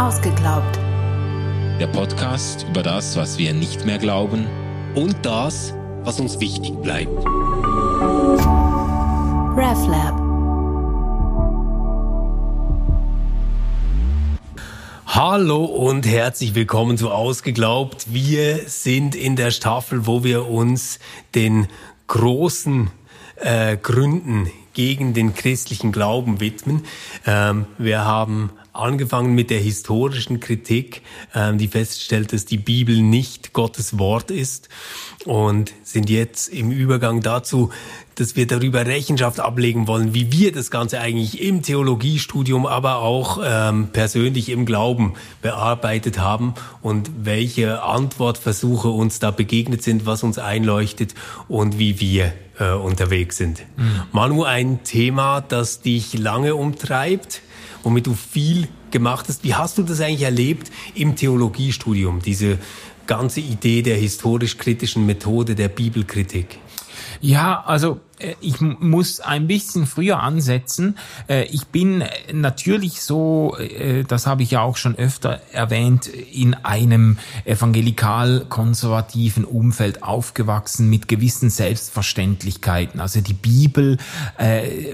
Ausgeglaubt. Der Podcast über das, was wir nicht mehr glauben und das, was uns wichtig bleibt. RefLab. Hallo und herzlich willkommen zu Ausgeglaubt. Wir sind in der Staffel, wo wir uns den großen äh, Gründen gegen den christlichen Glauben widmen. Ähm, wir haben angefangen mit der historischen Kritik, ähm, die feststellt, dass die Bibel nicht Gottes Wort ist und sind jetzt im Übergang dazu, dass wir darüber Rechenschaft ablegen wollen, wie wir das Ganze eigentlich im Theologiestudium, aber auch ähm, persönlich im Glauben bearbeitet haben und welche Antwortversuche uns da begegnet sind, was uns einleuchtet und wie wir äh, unterwegs sind. Mhm. Manu, ein Thema, das dich lange umtreibt, womit du viel gemacht hast. Wie hast du das eigentlich erlebt im Theologiestudium, diese ganze Idee der historisch-kritischen Methode der Bibelkritik? Ja, also ich muss ein bisschen früher ansetzen. Äh, ich bin natürlich so, äh, das habe ich ja auch schon öfter erwähnt, in einem evangelikal-konservativen Umfeld aufgewachsen mit gewissen Selbstverständlichkeiten. Also die Bibel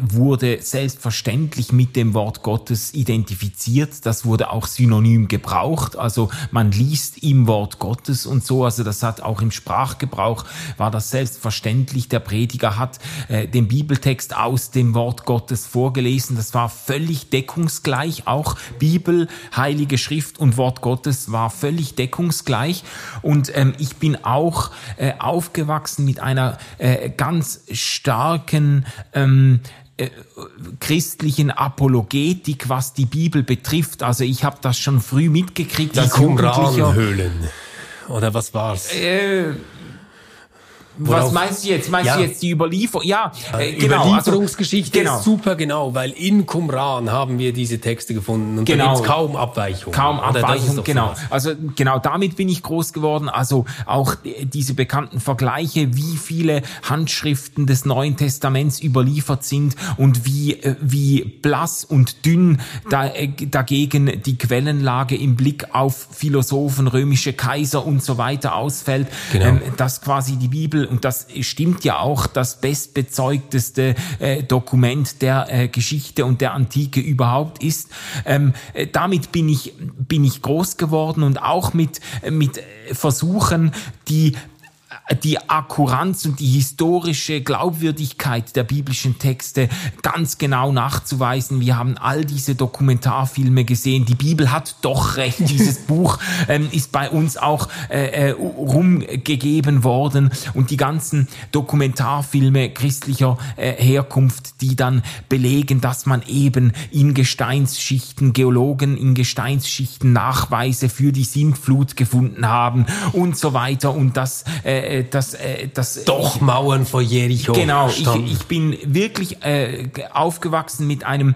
wurde selbstverständlich mit dem Wort Gottes identifiziert. Das wurde auch synonym gebraucht. Also man liest im Wort Gottes und so. Also das hat auch im Sprachgebrauch war das selbstverständlich. Der Prediger hat äh, den Bibeltext aus dem Wort Gottes vorgelesen. Das war völlig deckungsgleich. Auch Bibel, Heilige Schrift und Wort Gottes war völlig deckungsgleich. Und ähm, ich bin auch äh, aufgewachsen mit einer äh, ganz starken ähm, äh, christlichen Apologetik, was die Bibel betrifft. Also ich habe das schon früh mitgekriegt. Die Qumranhöhlen. Oder was war's? Äh, was meinst du jetzt? Meinst ja. du jetzt die Überlieferung? Ja, äh, genau. Also Überlieferungsgeschichte also, genau. ist super genau, weil in Qumran haben wir diese Texte gefunden und genau. kaum Abweichung. Kaum Abweichung, genau. So also genau, damit bin ich groß geworden. Also auch diese bekannten Vergleiche, wie viele Handschriften des Neuen Testaments überliefert sind und wie, äh, wie blass und dünn da, äh, dagegen die Quellenlage im Blick auf Philosophen, römische Kaiser und so weiter ausfällt. Genau. Ähm, dass quasi die Bibel und das stimmt ja auch, das bestbezeugteste äh, Dokument der äh, Geschichte und der Antike überhaupt ist. Ähm, äh, damit bin ich, bin ich groß geworden und auch mit, mit Versuchen, die die Akkuranz und die historische Glaubwürdigkeit der biblischen Texte ganz genau nachzuweisen. Wir haben all diese Dokumentarfilme gesehen. Die Bibel hat doch recht. Dieses Buch ähm, ist bei uns auch äh, äh, rumgegeben worden und die ganzen Dokumentarfilme christlicher äh, Herkunft, die dann belegen, dass man eben in Gesteinsschichten, Geologen in Gesteinsschichten Nachweise für die Sintflut gefunden haben und so weiter und das äh, äh, das, äh, das doch Mauern vor Jericho. Genau, ich, ich bin wirklich äh, aufgewachsen mit einem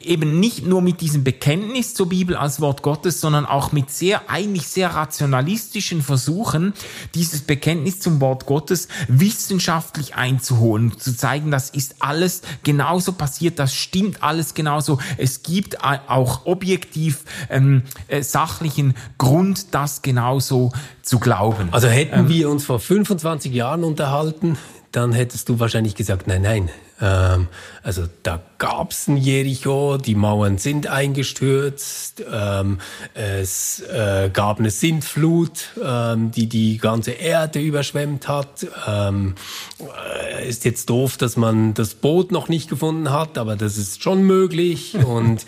eben nicht nur mit diesem Bekenntnis zur Bibel als Wort Gottes, sondern auch mit sehr eigentlich sehr rationalistischen Versuchen, dieses Bekenntnis zum Wort Gottes wissenschaftlich einzuholen, zu zeigen, das ist alles genauso passiert, das stimmt alles genauso. Es gibt auch objektiv ähm, äh, sachlichen Grund, das genauso zu glauben. Also hätten ähm, wir uns vor 25 Jahren unterhalten, dann hättest du wahrscheinlich gesagt, nein, nein. Ähm, also da gab's ein Jericho, die Mauern sind eingestürzt, ähm, es äh, gab eine Sintflut, ähm, die die ganze Erde überschwemmt hat. Ähm, äh, ist jetzt doof, dass man das Boot noch nicht gefunden hat, aber das ist schon möglich und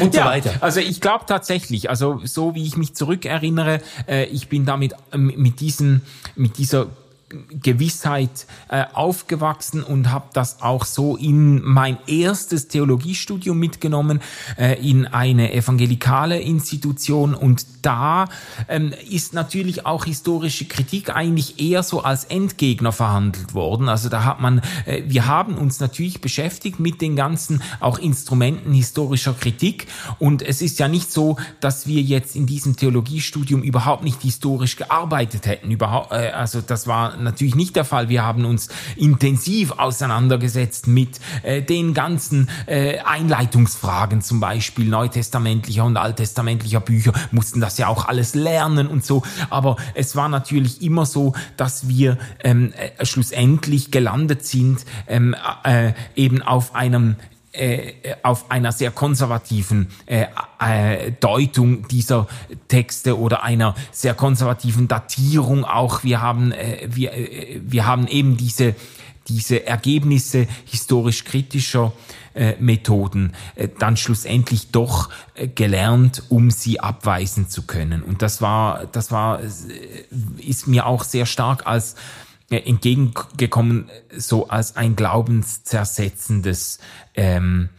und so ja, weiter. Also ich glaube tatsächlich, also so wie ich mich zurückerinnere, äh, ich bin damit mit diesem, mit dieser Gewissheit äh, aufgewachsen und habe das auch so in mein erstes Theologiestudium mitgenommen, äh, in eine evangelikale Institution. Und da ähm, ist natürlich auch historische Kritik eigentlich eher so als Endgegner verhandelt worden. Also da hat man, äh, wir haben uns natürlich beschäftigt mit den ganzen auch Instrumenten historischer Kritik. Und es ist ja nicht so, dass wir jetzt in diesem Theologiestudium überhaupt nicht historisch gearbeitet hätten. Überhaupt, äh, also das war natürlich nicht der Fall. Wir haben uns intensiv auseinandergesetzt mit äh, den ganzen äh, Einleitungsfragen, zum Beispiel neutestamentlicher und alttestamentlicher Bücher, mussten das ja auch alles lernen und so. Aber es war natürlich immer so, dass wir ähm, äh, schlussendlich gelandet sind, ähm, äh, eben auf einem auf einer sehr konservativen äh, äh, Deutung dieser Texte oder einer sehr konservativen Datierung auch. Wir haben, äh, wir, äh, wir haben eben diese, diese Ergebnisse historisch kritischer äh, Methoden äh, dann schlussendlich doch äh, gelernt, um sie abweisen zu können. Und das war, das war, äh, ist mir auch sehr stark als entgegengekommen, so als ein glaubenszersetzendes ähm,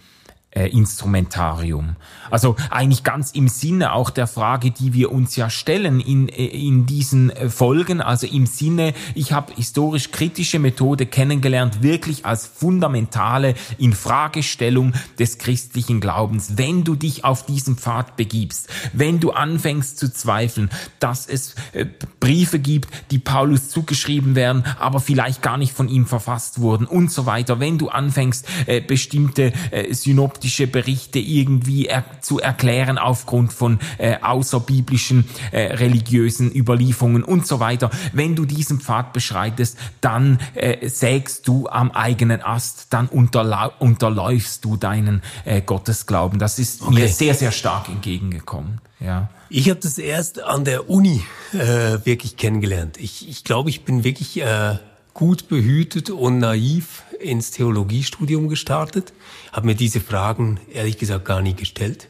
äh, Instrumentarium. Also eigentlich ganz im Sinne auch der Frage, die wir uns ja stellen in, in diesen äh, Folgen, also im Sinne, ich habe historisch kritische Methode kennengelernt, wirklich als fundamentale Infragestellung des christlichen Glaubens. Wenn du dich auf diesen Pfad begibst, wenn du anfängst zu zweifeln, dass es äh, Briefe gibt, die Paulus zugeschrieben werden, aber vielleicht gar nicht von ihm verfasst wurden und so weiter, wenn du anfängst, äh, bestimmte synoptische Berichte irgendwie zu erklären aufgrund von äh, außerbiblischen äh, religiösen Überlieferungen und so weiter. Wenn du diesen Pfad beschreitest, dann äh, sägst du am eigenen Ast, dann unterläufst du deinen äh, Gottesglauben. Das ist okay. mir sehr, sehr stark entgegengekommen. Ja. Ich habe das erst an der Uni äh, wirklich kennengelernt. Ich, ich glaube, ich bin wirklich äh, gut behütet und naiv ins Theologiestudium gestartet, habe mir diese Fragen ehrlich gesagt gar nie gestellt.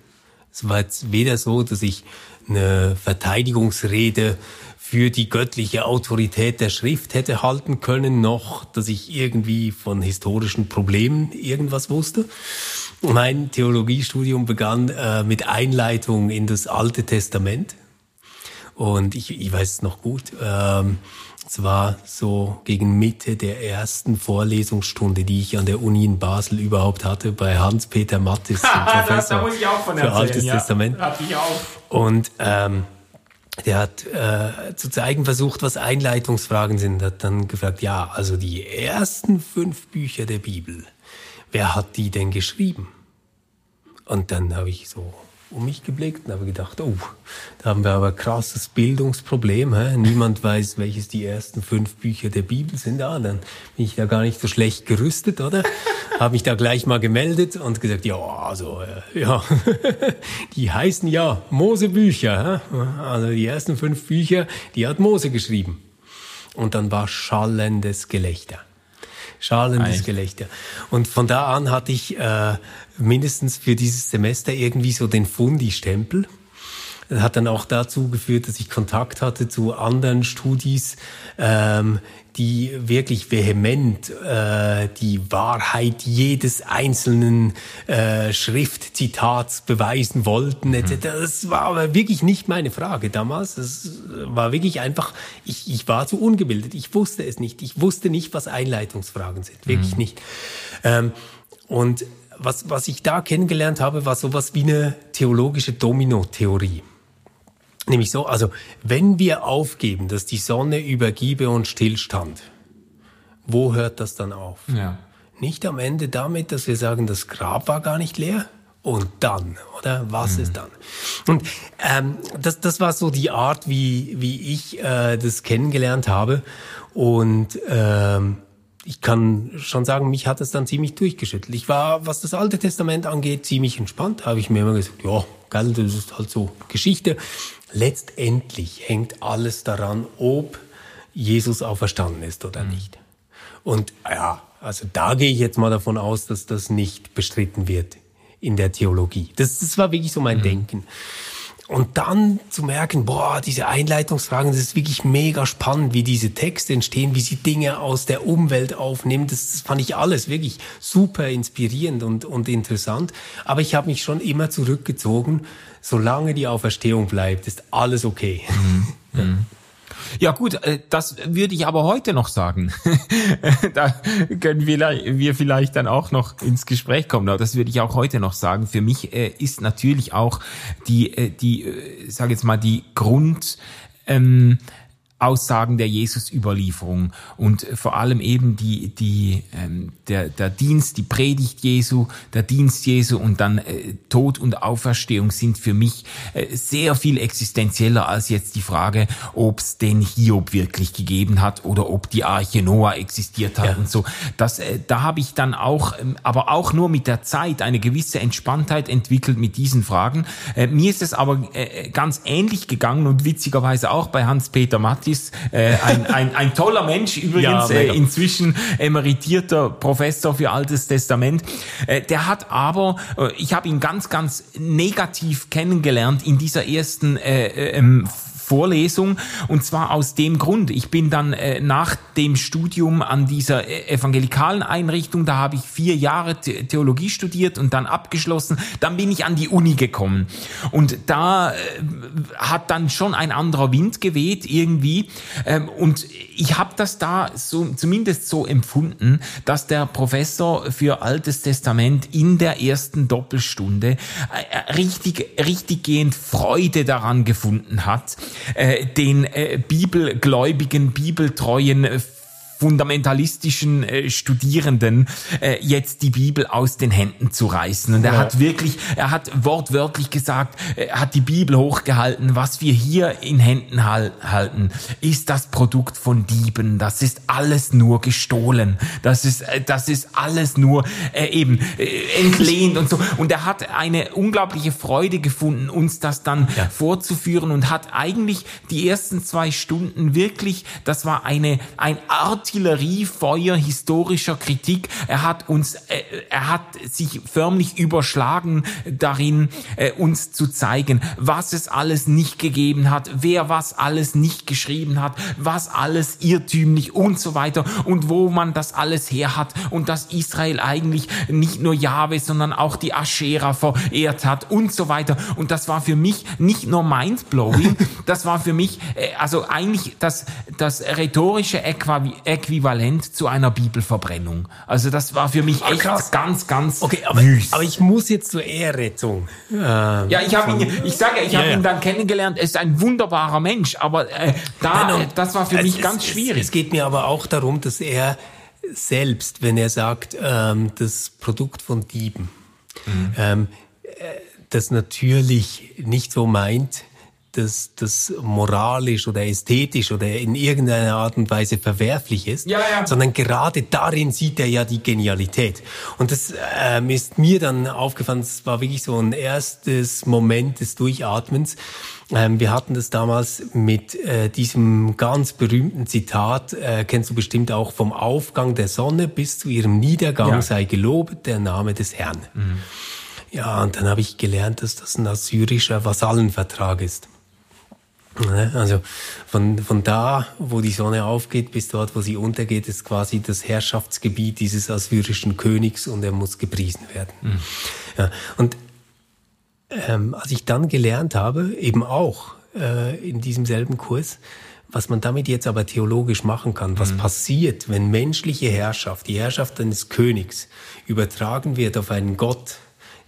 Es war jetzt weder so, dass ich eine Verteidigungsrede für die göttliche Autorität der Schrift hätte halten können, noch dass ich irgendwie von historischen Problemen irgendwas wusste. Mein Theologiestudium begann äh, mit Einleitung in das Alte Testament. Und ich, ich weiß es noch gut. Ähm, es war so gegen Mitte der ersten Vorlesungsstunde, die ich an der Uni in Basel überhaupt hatte, bei Hans-Peter Mattis, dem Professor für erzählen, Altes ja. Testament. Hatte ich auch. Und ähm, der hat äh, zu zeigen versucht, was Einleitungsfragen sind. Hat dann gefragt, ja, also die ersten fünf Bücher der Bibel, wer hat die denn geschrieben? Und dann habe ich so um mich geblickt und habe gedacht, oh, da haben wir aber ein krasses Bildungsproblem. Hä? Niemand weiß, welches die ersten fünf Bücher der Bibel sind. Ja, dann bin ich da gar nicht so schlecht gerüstet, oder? habe mich da gleich mal gemeldet und gesagt, ja, also, äh, ja, die heißen ja Mosebücher. Also die ersten fünf Bücher, die hat Mose geschrieben. Und dann war schallendes Gelächter schalendes Gelächter. Und von da an hatte ich äh, mindestens für dieses Semester irgendwie so den Fundi-Stempel. Das hat dann auch dazu geführt, dass ich Kontakt hatte zu anderen Studis, ähm, die wirklich vehement äh, die Wahrheit jedes einzelnen äh, Schriftzitats beweisen wollten etc. Mhm. Das war aber wirklich nicht meine Frage damals. Das war wirklich einfach, ich, ich war zu ungebildet. Ich wusste es nicht. Ich wusste nicht, was Einleitungsfragen sind. Wirklich mhm. nicht. Ähm, und was, was ich da kennengelernt habe, war sowas wie eine theologische Domino-Theorie. Nämlich so, also wenn wir aufgeben, dass die Sonne übergiebe und stillstand, wo hört das dann auf? Ja. Nicht am Ende damit, dass wir sagen, das Grab war gar nicht leer. Und dann, oder? Was mhm. ist dann? Und ähm, das, das war so die Art, wie, wie ich äh, das kennengelernt habe. Und ähm, ich kann schon sagen, mich hat es dann ziemlich durchgeschüttelt. Ich war, was das Alte Testament angeht, ziemlich entspannt. Habe ich mir immer gesagt, ja, geil, das ist halt so Geschichte letztendlich hängt alles daran, ob Jesus auferstanden ist oder mhm. nicht. Und ja, also da gehe ich jetzt mal davon aus, dass das nicht bestritten wird in der Theologie. Das, das war wirklich so mein mhm. Denken. Und dann zu merken, boah, diese Einleitungsfragen, das ist wirklich mega spannend, wie diese Texte entstehen, wie sie Dinge aus der Umwelt aufnehmen. Das, das fand ich alles wirklich super inspirierend und, und interessant. Aber ich habe mich schon immer zurückgezogen. Solange die Auferstehung bleibt, ist alles okay. Mhm. Mhm. Ja gut, äh, das würde ich aber heute noch sagen. da können wir vielleicht dann auch noch ins Gespräch kommen. Aber das würde ich auch heute noch sagen. Für mich äh, ist natürlich auch die, äh, die, sage jetzt mal, die Grund. Ähm, Aussagen der Jesus-Überlieferung und vor allem eben die, die, ähm, der, der Dienst, die Predigt Jesu, der Dienst Jesu und dann äh, Tod und Auferstehung sind für mich äh, sehr viel existenzieller als jetzt die Frage, ob es den Hiob wirklich gegeben hat oder ob die Arche Noah existiert hat ja. und so. Das, äh, da habe ich dann auch, ähm, aber auch nur mit der Zeit eine gewisse Entspanntheit entwickelt mit diesen Fragen. Äh, mir ist es aber äh, ganz ähnlich gegangen und witzigerweise auch bei Hans-Peter Mattis, äh, ein, ein, ein toller Mensch übrigens, ja, äh, inzwischen emeritierter Professor für Altes Testament. Äh, der hat aber, äh, ich habe ihn ganz, ganz negativ kennengelernt in dieser ersten äh, äh ähm, Vorlesung. Und zwar aus dem Grund, ich bin dann äh, nach dem Studium an dieser äh, evangelikalen Einrichtung, da habe ich vier Jahre Theologie studiert und dann abgeschlossen. Dann bin ich an die Uni gekommen. Und da äh, hat dann schon ein anderer Wind geweht irgendwie. Ähm, und ich habe das da so zumindest so empfunden, dass der Professor für Altes Testament in der ersten Doppelstunde äh, richtig, richtig gehend Freude daran gefunden hat, äh, den äh, bibelgläubigen, bibeltreuen fundamentalistischen äh, Studierenden äh, jetzt die Bibel aus den Händen zu reißen. Und er ja. hat wirklich, er hat wortwörtlich gesagt, er hat die Bibel hochgehalten. Was wir hier in Händen hal halten, ist das Produkt von Dieben. Das ist alles nur gestohlen. Das ist, äh, das ist alles nur äh, eben äh, entlehnt und so. Und er hat eine unglaubliche Freude gefunden, uns das dann ja. vorzuführen und hat eigentlich die ersten zwei Stunden wirklich, das war eine, ein Art Artilleriefeuer historischer Kritik. Er hat uns, äh, er hat sich förmlich überschlagen darin, äh, uns zu zeigen, was es alles nicht gegeben hat, wer was alles nicht geschrieben hat, was alles irrtümlich und so weiter und wo man das alles her hat und dass Israel eigentlich nicht nur Jahwe, sondern auch die Aschera verehrt hat und so weiter. Und das war für mich nicht nur mindblowing, das war für mich, äh, also eigentlich das, das rhetorische Äquivalent äquivalent zu einer Bibelverbrennung. Also das war für mich ah, echt krass. ganz, ganz okay, aber, süß. aber ich muss jetzt zur Ehrrettung. Äh, ja, ich habe ihn, ich sage, ich ja, habe ja. ihn dann kennengelernt. Er ist ein wunderbarer Mensch, aber äh, da, Nein, das war für mich ganz schwierig. Es, es geht mir aber auch darum, dass er selbst, wenn er sagt, ähm, das Produkt von Dieben, mhm. ähm, äh, das natürlich nicht so meint, das, das moralisch oder ästhetisch oder in irgendeiner Art und Weise verwerflich ist, ja, ja. sondern gerade darin sieht er ja die Genialität. Und das ähm, ist mir dann aufgefallen, es war wirklich so ein erstes Moment des Durchatmens. Ähm, wir hatten das damals mit äh, diesem ganz berühmten Zitat, äh, kennst du bestimmt auch, vom Aufgang der Sonne bis zu ihrem Niedergang ja. sei gelobet der Name des Herrn. Mhm. Ja, und dann habe ich gelernt, dass das ein assyrischer Vasallenvertrag ist. Ne? Also von, von da, wo die Sonne aufgeht, bis dort, wo sie untergeht, ist quasi das Herrschaftsgebiet dieses assyrischen Königs und er muss gepriesen werden. Mhm. Ja, und ähm, als ich dann gelernt habe, eben auch äh, in diesem selben Kurs, was man damit jetzt aber theologisch machen kann, was mhm. passiert, wenn menschliche Herrschaft, die Herrschaft eines Königs, übertragen wird auf einen Gott,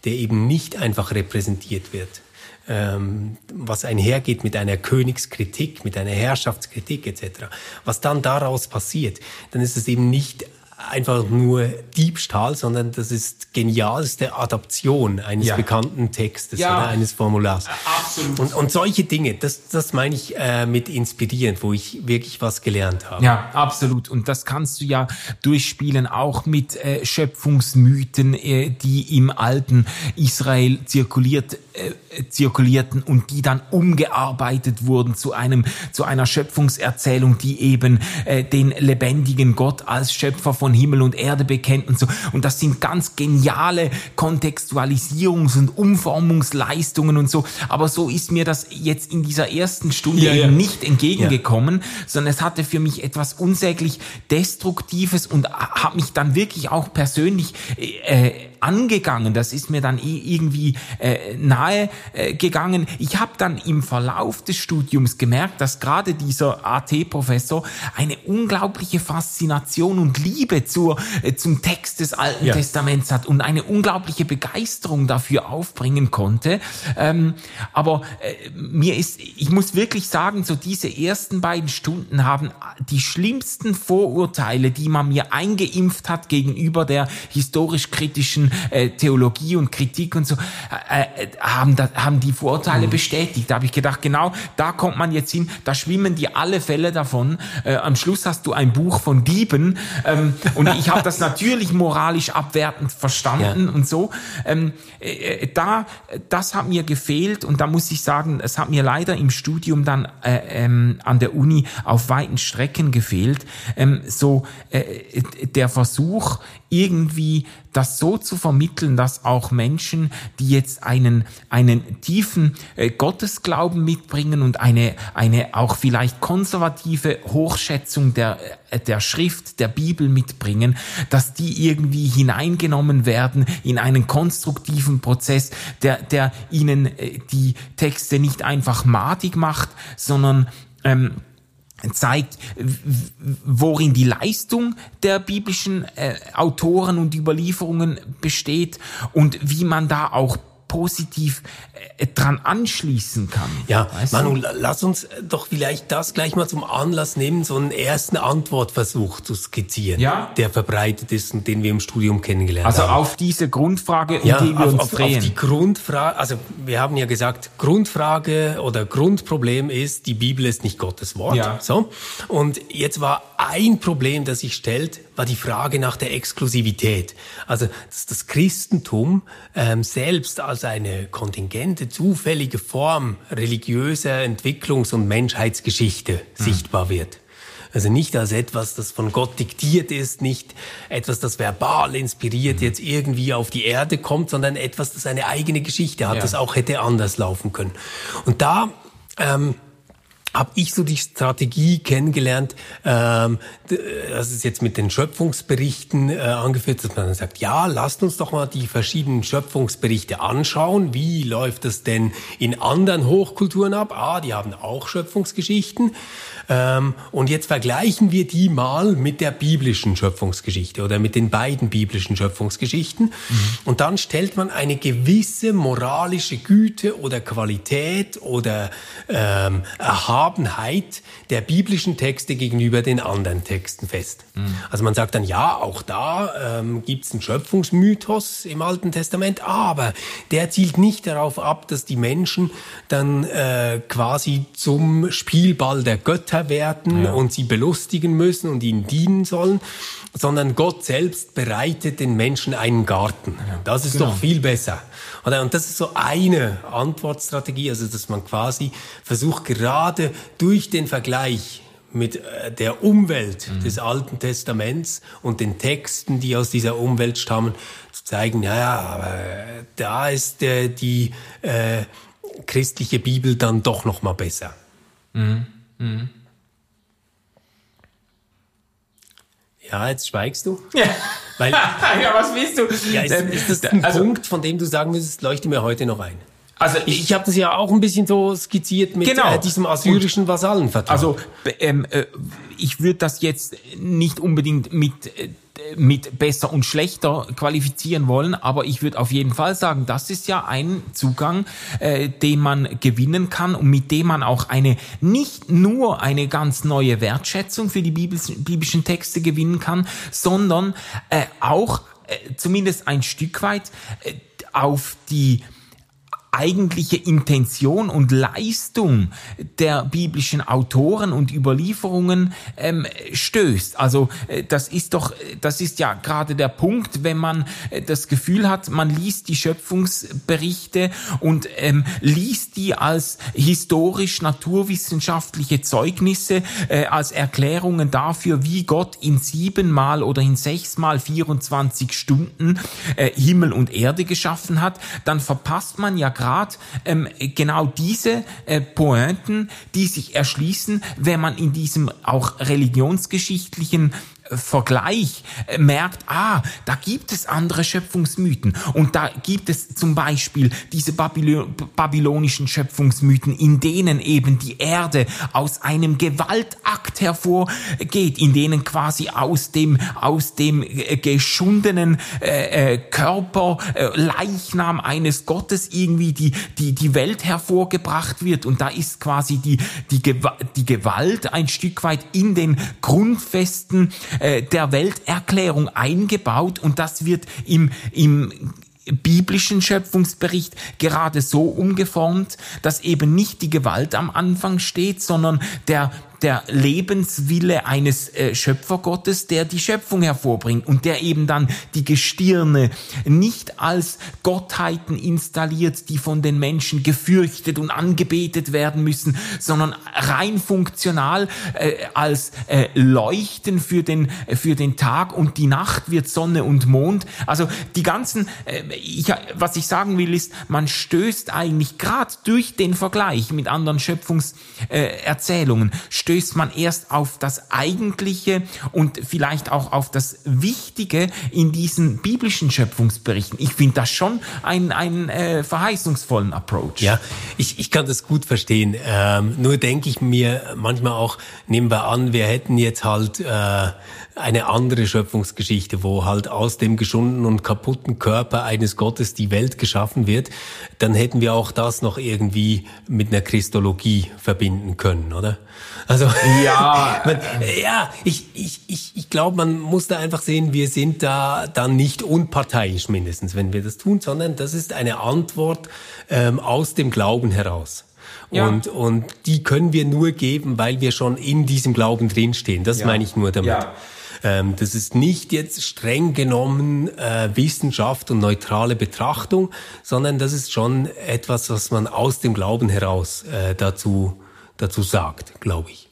der eben nicht einfach repräsentiert wird, ähm, was einhergeht mit einer Königskritik, mit einer Herrschaftskritik etc. Was dann daraus passiert, dann ist es eben nicht einfach nur Diebstahl, sondern das ist genialste Adaption eines ja. bekannten Textes ja. oder eines Formulars. Absolut. Und, und solche Dinge, das, das meine ich äh, mit inspirierend, wo ich wirklich was gelernt habe. Ja, absolut. Und das kannst du ja durchspielen auch mit äh, Schöpfungsmythen, äh, die im alten Israel zirkuliert äh, zirkulierten und die dann umgearbeitet wurden zu einem zu einer Schöpfungserzählung, die eben äh, den lebendigen Gott als Schöpfer von Himmel und Erde bekennt und so. Und das sind ganz geniale Kontextualisierungs- und Umformungsleistungen und so. Aber so ist mir das jetzt in dieser ersten Stunde ja, ja. nicht entgegengekommen, ja. sondern es hatte für mich etwas unsäglich Destruktives und hat mich dann wirklich auch persönlich äh, angegangen. Das ist mir dann irgendwie äh, nahe äh, gegangen. Ich habe dann im Verlauf des Studiums gemerkt, dass gerade dieser AT-Professor eine unglaubliche Faszination und Liebe zur, äh, zum Text des Alten ja. Testaments hat und eine unglaubliche Begeisterung dafür aufbringen konnte. Ähm, aber äh, mir ist, ich muss wirklich sagen, so diese ersten beiden Stunden haben die schlimmsten Vorurteile, die man mir eingeimpft hat gegenüber der äh, Theologie und Kritik und so, äh, äh, haben, da, haben die Vorurteile mhm. bestätigt. Da habe ich gedacht, genau, da kommt man jetzt hin, da schwimmen die alle Fälle davon. Äh, am Schluss hast du ein Buch von Dieben ähm, und ich habe das natürlich moralisch abwertend verstanden ja. und so. Ähm, äh, äh, da, das hat mir gefehlt und da muss ich sagen, es hat mir leider im Studium dann äh, ähm, an der Uni auf weiten Strecken gefehlt. Ähm, so äh, der Versuch, irgendwie das so zu vermitteln, dass auch Menschen, die jetzt einen, einen tiefen äh, Gottesglauben mitbringen und eine, eine auch vielleicht konservative Hochschätzung der, äh, der Schrift, der Bibel mitbringen, dass die irgendwie hineingenommen werden in einen konstruktiven Prozess, der, der ihnen äh, die Texte nicht einfach madig macht, sondern ähm, zeigt, worin die Leistung der biblischen äh, Autoren und Überlieferungen besteht und wie man da auch positiv äh, dran anschließen kann. Ja, Manu, du? lass uns doch vielleicht das gleich mal zum Anlass nehmen, so einen ersten Antwortversuch zu skizzieren, ja? der verbreitet ist und den wir im Studium kennengelernt also haben. Also auf diese Grundfrage, um ja, die wir auf, uns auf, drehen. Auf die Grundfrage, also wir haben ja gesagt, Grundfrage oder Grundproblem ist, die Bibel ist nicht Gottes Wort. Ja. So. Und jetzt war ein Problem, das sich stellt, war die Frage nach der Exklusivität. Also dass das Christentum ähm, selbst als eine kontingente, zufällige Form religiöser Entwicklungs- und Menschheitsgeschichte mhm. sichtbar wird. Also nicht als etwas, das von Gott diktiert ist, nicht etwas, das verbal inspiriert jetzt irgendwie auf die Erde kommt, sondern etwas, das eine eigene Geschichte hat, ja. das auch hätte anders laufen können. Und da ähm, habe ich so die Strategie kennengelernt, ähm, das ist jetzt mit den Schöpfungsberichten äh, angeführt, dass man dann sagt, ja, lasst uns doch mal die verschiedenen Schöpfungsberichte anschauen. Wie läuft das denn in anderen Hochkulturen ab? Ah, die haben auch Schöpfungsgeschichten. Ähm, und jetzt vergleichen wir die mal mit der biblischen Schöpfungsgeschichte oder mit den beiden biblischen Schöpfungsgeschichten. Mhm. Und dann stellt man eine gewisse moralische Güte oder Qualität oder ähm, Erhabenheit der biblischen Texte gegenüber den anderen Texten fest. Mhm. Also man sagt dann, ja, auch da ähm, gibt es einen Schöpfungsmythos im Alten Testament, aber der zielt nicht darauf ab, dass die Menschen dann äh, quasi zum Spielball der Götter Götter werden ja. und sie belustigen müssen und ihnen dienen sollen, sondern Gott selbst bereitet den Menschen einen Garten. Das ist genau. doch viel besser. Und das ist so eine Antwortstrategie, also dass man quasi versucht, gerade durch den Vergleich mit äh, der Umwelt mhm. des Alten Testaments und den Texten, die aus dieser Umwelt stammen, zu zeigen, ja, ja, aber da ist äh, die äh, christliche Bibel dann doch noch mal besser. Mhm. Mhm. Ja, jetzt schweigst du. Ja. Weil, ja, was willst du? Ja, ist, ist das ein also, Punkt, von dem du sagen müsstest, leuchte mir heute noch ein? Also ich, ich habe das ja auch ein bisschen so skizziert mit genau. äh, diesem assyrischen Vasallenvertrag. Also ähm, äh, ich würde das jetzt nicht unbedingt mit äh, mit besser und schlechter qualifizieren wollen, aber ich würde auf jeden Fall sagen, das ist ja ein Zugang, äh, den man gewinnen kann und mit dem man auch eine nicht nur eine ganz neue Wertschätzung für die biblischen Texte gewinnen kann, sondern äh, auch äh, zumindest ein Stück weit äh, auf die eigentliche Intention und Leistung der biblischen Autoren und Überlieferungen ähm, stößt. Also äh, das ist doch, das ist ja gerade der Punkt, wenn man äh, das Gefühl hat, man liest die Schöpfungsberichte und ähm, liest die als historisch-naturwissenschaftliche Zeugnisse, äh, als Erklärungen dafür, wie Gott in siebenmal oder in sechsmal 24 Stunden äh, Himmel und Erde geschaffen hat, dann verpasst man ja gerade Grad ähm, genau diese äh, Pointen, die sich erschließen, wenn man in diesem auch religionsgeschichtlichen Vergleich äh, merkt, ah, da gibt es andere Schöpfungsmythen. Und da gibt es zum Beispiel diese Babylo babylonischen Schöpfungsmythen, in denen eben die Erde aus einem Gewaltakt hervorgeht, in denen quasi aus dem aus dem äh, geschundenen äh, Körper Leichnam eines Gottes irgendwie die die die Welt hervorgebracht wird. Und da ist quasi die die, die Gewalt ein Stück weit in den Grundfesten äh, der Welterklärung eingebaut und das wird im, im biblischen Schöpfungsbericht gerade so umgeformt, dass eben nicht die Gewalt am Anfang steht, sondern der der Lebenswille eines äh, Schöpfergottes, der die Schöpfung hervorbringt und der eben dann die Gestirne nicht als Gottheiten installiert, die von den Menschen gefürchtet und angebetet werden müssen, sondern rein funktional äh, als äh, Leuchten für den für den Tag und die Nacht wird Sonne und Mond. Also die ganzen, äh, ich, was ich sagen will, ist, man stößt eigentlich gerade durch den Vergleich mit anderen Schöpfungserzählungen äh, stößt man erst auf das Eigentliche und vielleicht auch auf das Wichtige in diesen biblischen Schöpfungsberichten. Ich finde das schon einen, einen äh, verheißungsvollen Approach. Ja, ich, ich kann das gut verstehen. Ähm, nur denke ich mir manchmal auch, nehmen wir an, wir hätten jetzt halt äh, eine andere Schöpfungsgeschichte, wo halt aus dem geschundenen und kaputten Körper eines Gottes die Welt geschaffen wird, dann hätten wir auch das noch irgendwie mit einer Christologie verbinden können, oder? Also ja, man, ja, ich ich ich ich glaube, man muss da einfach sehen, wir sind da dann nicht unparteiisch mindestens, wenn wir das tun, sondern das ist eine Antwort ähm, aus dem Glauben heraus. Ja. Und, und die können wir nur geben, weil wir schon in diesem Glauben drinstehen. Das ja. meine ich nur damit. Ja. Ähm, das ist nicht jetzt streng genommen äh, Wissenschaft und neutrale Betrachtung, sondern das ist schon etwas, was man aus dem Glauben heraus äh, dazu, dazu sagt, glaube ich.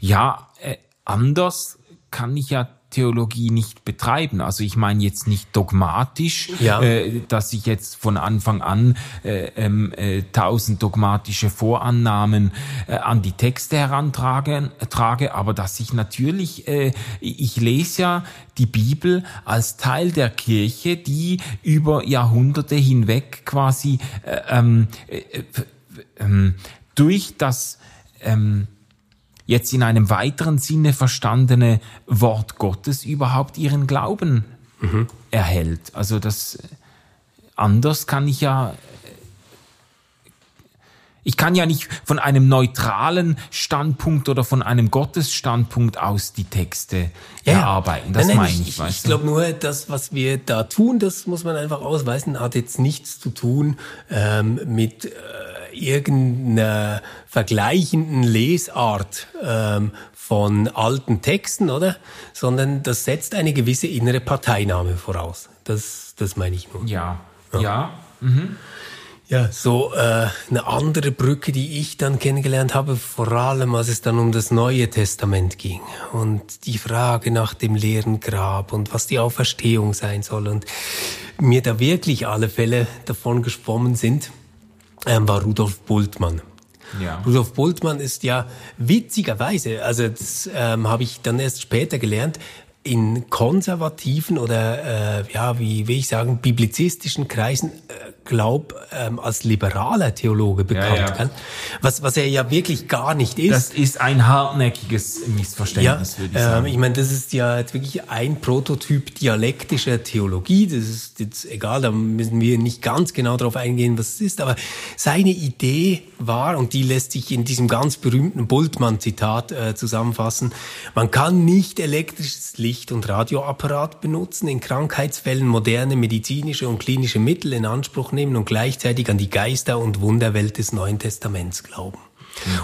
Ja, äh, anders kann ich ja Theologie nicht betreiben. Also ich meine jetzt nicht dogmatisch, ja. äh, dass ich jetzt von Anfang an äh, ähm, äh, tausend dogmatische Vorannahmen äh, an die Texte herantrage, trage, aber dass ich natürlich, äh, ich lese ja die Bibel als Teil der Kirche, die über Jahrhunderte hinweg quasi äh, ähm, äh, äh, durch das ähm, jetzt in einem weiteren Sinne verstandene Wort Gottes überhaupt ihren Glauben mhm. erhält. Also das anders kann ich ja ich kann ja nicht von einem neutralen Standpunkt oder von einem Gottesstandpunkt aus die Texte ja, erarbeiten. Das nein, nein, meine ich. Ich, ich glaube nur, das, was wir da tun, das muss man einfach ausweisen, hat jetzt nichts zu tun ähm, mit äh, irgendeiner vergleichenden Lesart ähm, von alten Texten, oder? Sondern das setzt eine gewisse innere Parteinahme voraus. Das, das meine ich nur. Ja, ja. ja. Mhm. Ja, so äh, eine andere Brücke, die ich dann kennengelernt habe, vor allem als es dann um das Neue Testament ging und die Frage nach dem leeren Grab und was die Auferstehung sein soll und mir da wirklich alle Fälle davon geschwommen sind, war Rudolf Bultmann. Ja. Rudolf Bultmann ist ja witzigerweise, also das ähm, habe ich dann erst später gelernt, in konservativen oder äh, ja, wie will ich sagen, biblizistischen Kreisen äh, glaub, ähm, als liberaler Theologe bekannt, ja, ja. Was, was er ja wirklich gar nicht ist. Das ist ein hartnäckiges Missverständnis, ja, würde ich sagen. Ähm, ich meine, das ist ja jetzt wirklich ein Prototyp dialektischer Theologie. Das ist jetzt egal, da müssen wir nicht ganz genau darauf eingehen, was es ist. Aber seine Idee war, und die lässt sich in diesem ganz berühmten Bultmann-Zitat äh, zusammenfassen, man kann nicht elektrisches Licht und Radioapparat benutzen, in Krankheitsfällen moderne medizinische und klinische Mittel in Anspruch nehmen und gleichzeitig an die Geister- und Wunderwelt des Neuen Testaments glauben.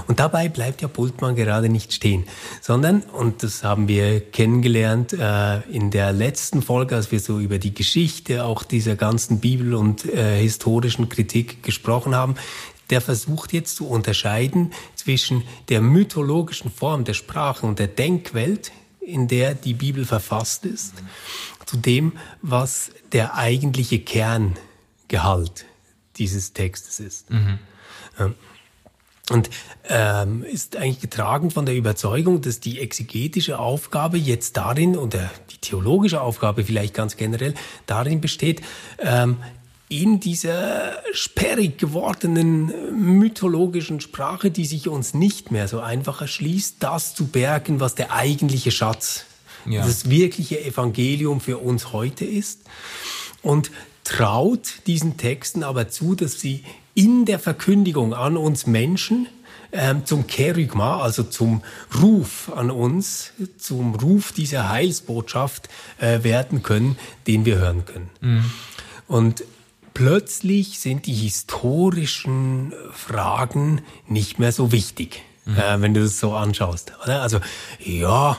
Und dabei bleibt ja Bultmann gerade nicht stehen, sondern, und das haben wir kennengelernt äh, in der letzten Folge, als wir so über die Geschichte auch dieser ganzen Bibel- und äh, historischen Kritik gesprochen haben, der versucht jetzt zu unterscheiden zwischen der mythologischen Form der Sprache und der Denkwelt, in der die Bibel verfasst ist, zu dem, was der eigentliche Kerngehalt dieses Textes ist. Mhm. Und ähm, ist eigentlich getragen von der Überzeugung, dass die exegetische Aufgabe jetzt darin, oder die theologische Aufgabe vielleicht ganz generell, darin besteht, ähm, in dieser sperrig gewordenen mythologischen Sprache, die sich uns nicht mehr so einfach erschließt, das zu bergen, was der eigentliche Schatz, ja. das wirkliche Evangelium für uns heute ist. Und traut diesen Texten aber zu, dass sie in der Verkündigung an uns Menschen ähm, zum Kerygma, also zum Ruf an uns, zum Ruf dieser Heilsbotschaft äh, werden können, den wir hören können. Mhm. Und plötzlich sind die historischen Fragen nicht mehr so wichtig, mhm. äh, wenn du das so anschaust. Oder? Also ja,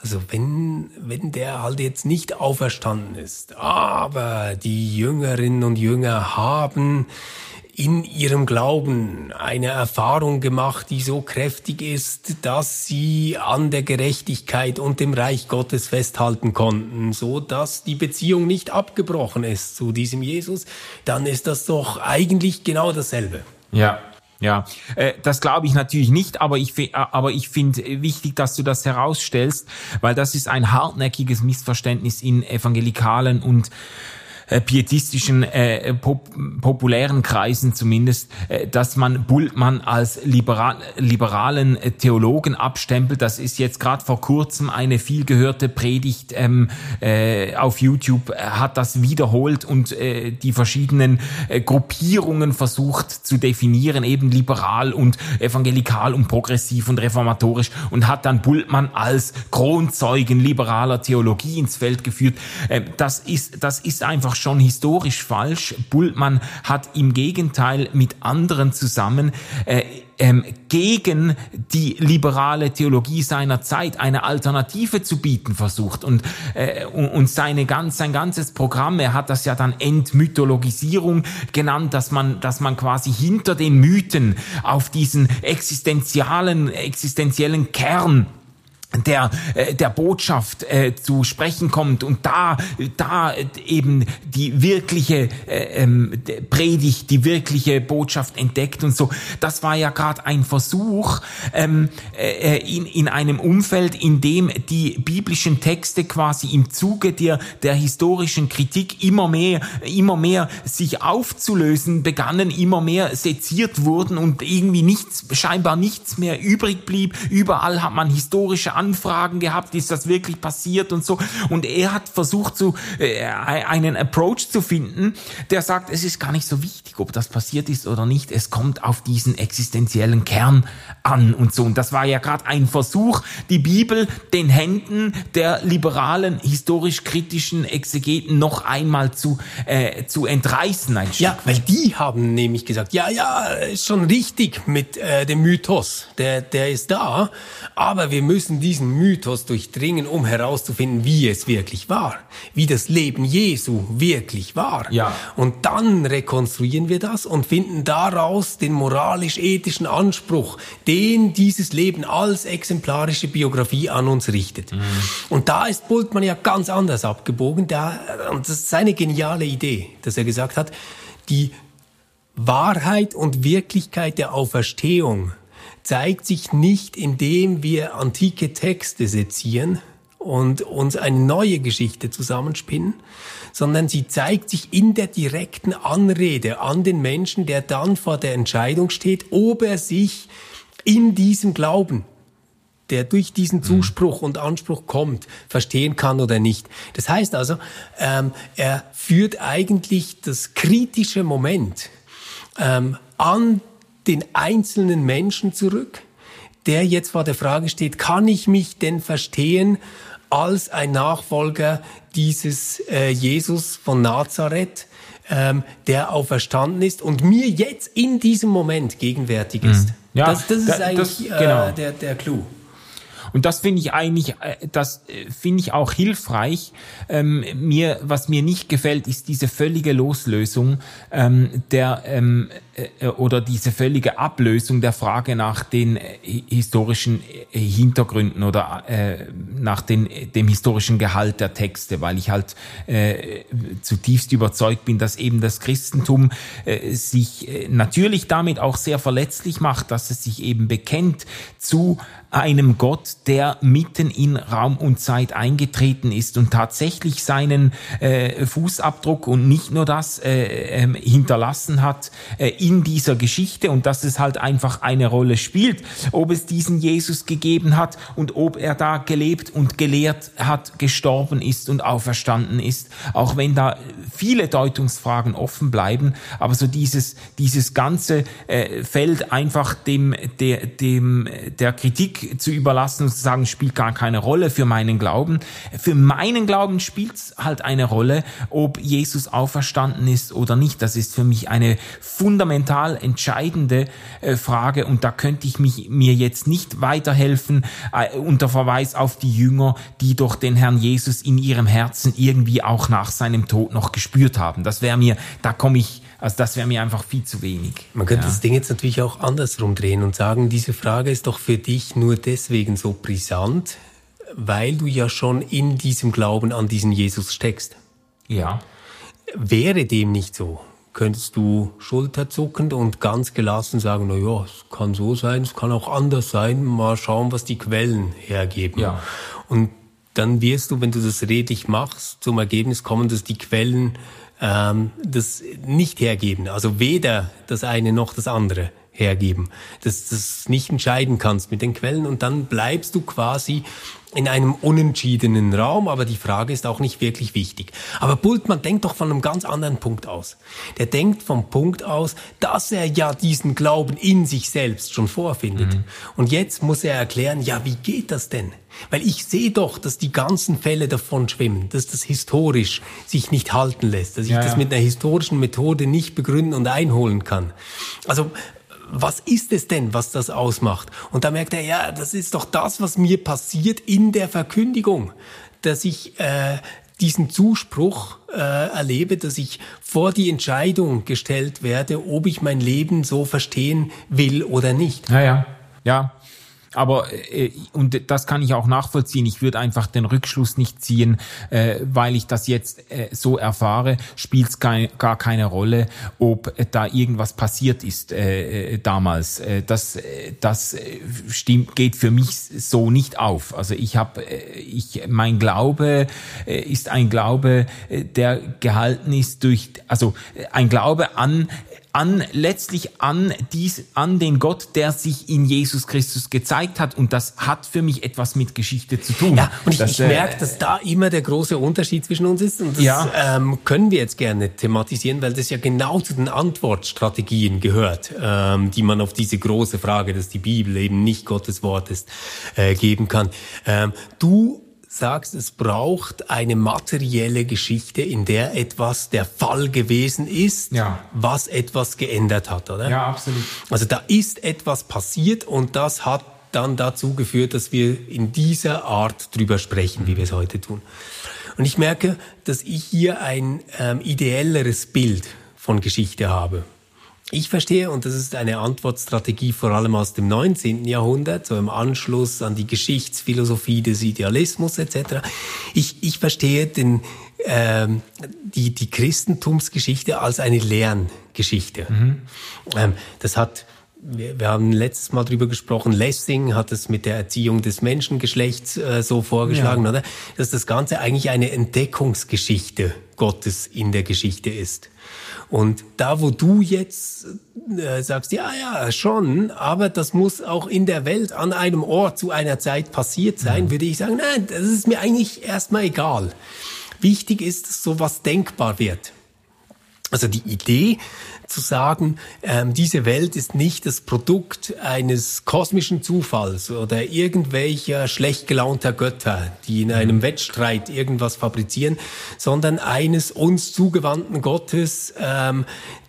also wenn, wenn der halt jetzt nicht auferstanden ist, aber die Jüngerinnen und Jünger haben in ihrem Glauben eine Erfahrung gemacht, die so kräftig ist, dass sie an der Gerechtigkeit und dem Reich Gottes festhalten konnten, so dass die Beziehung nicht abgebrochen ist zu diesem Jesus, dann ist das doch eigentlich genau dasselbe. Ja, ja, äh, das glaube ich natürlich nicht, aber ich, äh, aber ich finde wichtig, dass du das herausstellst, weil das ist ein hartnäckiges Missverständnis in evangelikalen und äh, pietistischen, äh, pop populären Kreisen zumindest, äh, dass man Bultmann als liberal, liberalen äh, Theologen abstempelt. Das ist jetzt gerade vor kurzem eine viel gehörte Predigt ähm, äh, auf YouTube, äh, hat das wiederholt und äh, die verschiedenen äh, Gruppierungen versucht zu definieren, eben liberal und evangelikal und progressiv und reformatorisch und hat dann Bultmann als Kronzeugen liberaler Theologie ins Feld geführt. Äh, das ist, das ist einfach schon historisch falsch. Bultmann hat im Gegenteil mit anderen zusammen äh, ähm, gegen die liberale Theologie seiner Zeit eine Alternative zu bieten versucht und äh, und seine ganz sein ganzes Programm er hat das ja dann Entmythologisierung genannt dass man dass man quasi hinter den Mythen auf diesen existenzialen existenziellen Kern der äh, der Botschaft äh, zu sprechen kommt und da da eben die wirkliche äh, ähm, Predigt die wirkliche Botschaft entdeckt und so. Das war ja gerade ein Versuch ähm, äh, in in einem Umfeld in dem die biblischen Texte quasi im Zuge der der historischen Kritik immer mehr immer mehr sich aufzulösen begannen immer mehr seziert wurden und irgendwie nichts scheinbar nichts mehr übrig blieb. Überall hat man historische Anfragen gehabt, ist das wirklich passiert und so. Und er hat versucht, so äh, einen Approach zu finden, der sagt, es ist gar nicht so wichtig, ob das passiert ist oder nicht. Es kommt auf diesen existenziellen Kern an und so. Und das war ja gerade ein Versuch, die Bibel den Händen der liberalen, historisch-kritischen Exegeten noch einmal zu, äh, zu entreißen. Ein Stück. Ja, weil die haben nämlich gesagt, ja, ja, ist schon richtig mit äh, dem Mythos, der, der ist da, aber wir müssen diesen Mythos durchdringen, um herauszufinden, wie es wirklich war, wie das Leben Jesu wirklich war. Ja. Und dann rekonstruieren wir das und finden daraus den moralisch-ethischen Anspruch, den dieses Leben als exemplarische Biografie an uns richtet. Mhm. Und da ist Bultmann ja ganz anders abgebogen. Da, und das ist seine geniale Idee, dass er gesagt hat, die Wahrheit und Wirklichkeit der Auferstehung zeigt sich nicht, indem wir antike Texte sezieren und uns eine neue Geschichte zusammenspinnen, sondern sie zeigt sich in der direkten Anrede an den Menschen, der dann vor der Entscheidung steht, ob er sich in diesem Glauben der durch diesen mhm. Zuspruch und Anspruch kommt, verstehen kann oder nicht. Das heißt also, ähm, er führt eigentlich das kritische Moment ähm, an den einzelnen Menschen zurück, der jetzt vor der Frage steht, kann ich mich denn verstehen als ein Nachfolger dieses äh, Jesus von Nazareth, ähm, der auferstanden ist und mir jetzt in diesem Moment gegenwärtig ist. Mhm. Ja, das, das ist eigentlich das, genau. äh, der, der Clou. Und das finde ich eigentlich, äh, das äh, finde ich auch hilfreich. Ähm, mir, was mir nicht gefällt, ist diese völlige Loslösung ähm, der ähm, äh, oder diese völlige Ablösung der Frage nach den äh, historischen äh, Hintergründen oder äh, nach den, dem historischen Gehalt der Texte, weil ich halt äh, zutiefst überzeugt bin, dass eben das Christentum äh, sich äh, natürlich damit auch sehr verletzlich macht, dass es sich eben bekennt zu einem Gott, der mitten in Raum und Zeit eingetreten ist und tatsächlich seinen äh, Fußabdruck und nicht nur das äh, äh, hinterlassen hat äh, in dieser Geschichte und dass es halt einfach eine Rolle spielt, ob es diesen Jesus gegeben hat und ob er da gelebt und gelehrt hat, gestorben ist und auferstanden ist, auch wenn da viele Deutungsfragen offen bleiben, aber so dieses dieses ganze äh, Feld einfach dem der dem der Kritik zu überlassen und zu sagen, spielt gar keine Rolle für meinen Glauben. Für meinen Glauben spielt es halt eine Rolle, ob Jesus auferstanden ist oder nicht. Das ist für mich eine fundamental entscheidende äh, Frage und da könnte ich mich, mir jetzt nicht weiterhelfen äh, unter Verweis auf die Jünger, die doch den Herrn Jesus in ihrem Herzen irgendwie auch nach seinem Tod noch gespürt haben. Das wäre mir, da komme ich also das wäre mir einfach viel zu wenig. Man könnte ja. das Ding jetzt natürlich auch andersrum drehen und sagen, diese Frage ist doch für dich nur deswegen so brisant, weil du ja schon in diesem Glauben an diesen Jesus steckst. Ja. Wäre dem nicht so, könntest du schulterzuckend und ganz gelassen sagen, na ja, es kann so sein, es kann auch anders sein, mal schauen, was die Quellen hergeben. Ja. Und dann wirst du, wenn du das redlich machst, zum Ergebnis kommen, dass die Quellen ähm, das nicht hergeben. Also weder das eine noch das andere hergeben. Dass du das nicht entscheiden kannst mit den Quellen und dann bleibst du quasi in einem unentschiedenen Raum, aber die Frage ist auch nicht wirklich wichtig. Aber Bultmann denkt doch von einem ganz anderen Punkt aus. Der denkt vom Punkt aus, dass er ja diesen Glauben in sich selbst schon vorfindet. Mhm. Und jetzt muss er erklären, ja, wie geht das denn? Weil ich sehe doch, dass die ganzen Fälle davon schwimmen, dass das historisch sich nicht halten lässt, dass ich ja, das mit einer historischen Methode nicht begründen und einholen kann. Also was ist es denn, was das ausmacht? Und da merkt er, ja, das ist doch das, was mir passiert in der Verkündigung, dass ich äh, diesen Zuspruch äh, erlebe, dass ich vor die Entscheidung gestellt werde, ob ich mein Leben so verstehen will oder nicht. Ja, ja, ja. Aber äh, und das kann ich auch nachvollziehen. Ich würde einfach den Rückschluss nicht ziehen, äh, weil ich das jetzt äh, so erfahre, spielt es gar, keine Rolle, ob da irgendwas passiert ist äh, äh damals. Äh, das äh, das stimmt geht für mich so nicht auf. Also ich habe ich mein Glaube ist ein Glaube, der gehalten ist durch also ein Glaube an an letztlich an dies an den Gott, der sich in Jesus Christus gezeigt hat und das hat für mich etwas mit Geschichte zu tun. Ja, und ich, das, ich äh, merke, dass da immer der große Unterschied zwischen uns ist und das ja. ähm, können wir jetzt gerne thematisieren, weil das ja genau zu den Antwortstrategien gehört, ähm, die man auf diese große Frage, dass die Bibel eben nicht Gottes Wort ist, äh, geben kann. Ähm, du sagst, es braucht eine materielle Geschichte, in der etwas der Fall gewesen ist, ja. was etwas geändert hat, oder? Ja, absolut. Also da ist etwas passiert und das hat dann dazu geführt, dass wir in dieser Art drüber sprechen, wie wir es heute tun. Und ich merke, dass ich hier ein ähm, ideelleres Bild von Geschichte habe. Ich verstehe, und das ist eine Antwortstrategie vor allem aus dem 19. Jahrhundert, so im Anschluss an die Geschichtsphilosophie des Idealismus etc. Ich, ich verstehe den, ähm, die, die Christentumsgeschichte als eine Lerngeschichte. Mhm. Ähm, das hat wir, wir haben letztes Mal drüber gesprochen, Lessing hat es mit der Erziehung des Menschengeschlechts äh, so vorgeschlagen, ja. oder? Dass das Ganze eigentlich eine Entdeckungsgeschichte Gottes in der Geschichte ist. Und da, wo du jetzt äh, sagst, ja, ja, schon, aber das muss auch in der Welt an einem Ort zu einer Zeit passiert sein, mhm. würde ich sagen, nein, das ist mir eigentlich erstmal egal. Wichtig ist, dass sowas denkbar wird. Also die Idee zu sagen, ähm, diese Welt ist nicht das Produkt eines kosmischen Zufalls oder irgendwelcher schlecht gelaunter Götter, die in einem mhm. Wettstreit irgendwas fabrizieren, sondern eines uns zugewandten Gottes, ähm,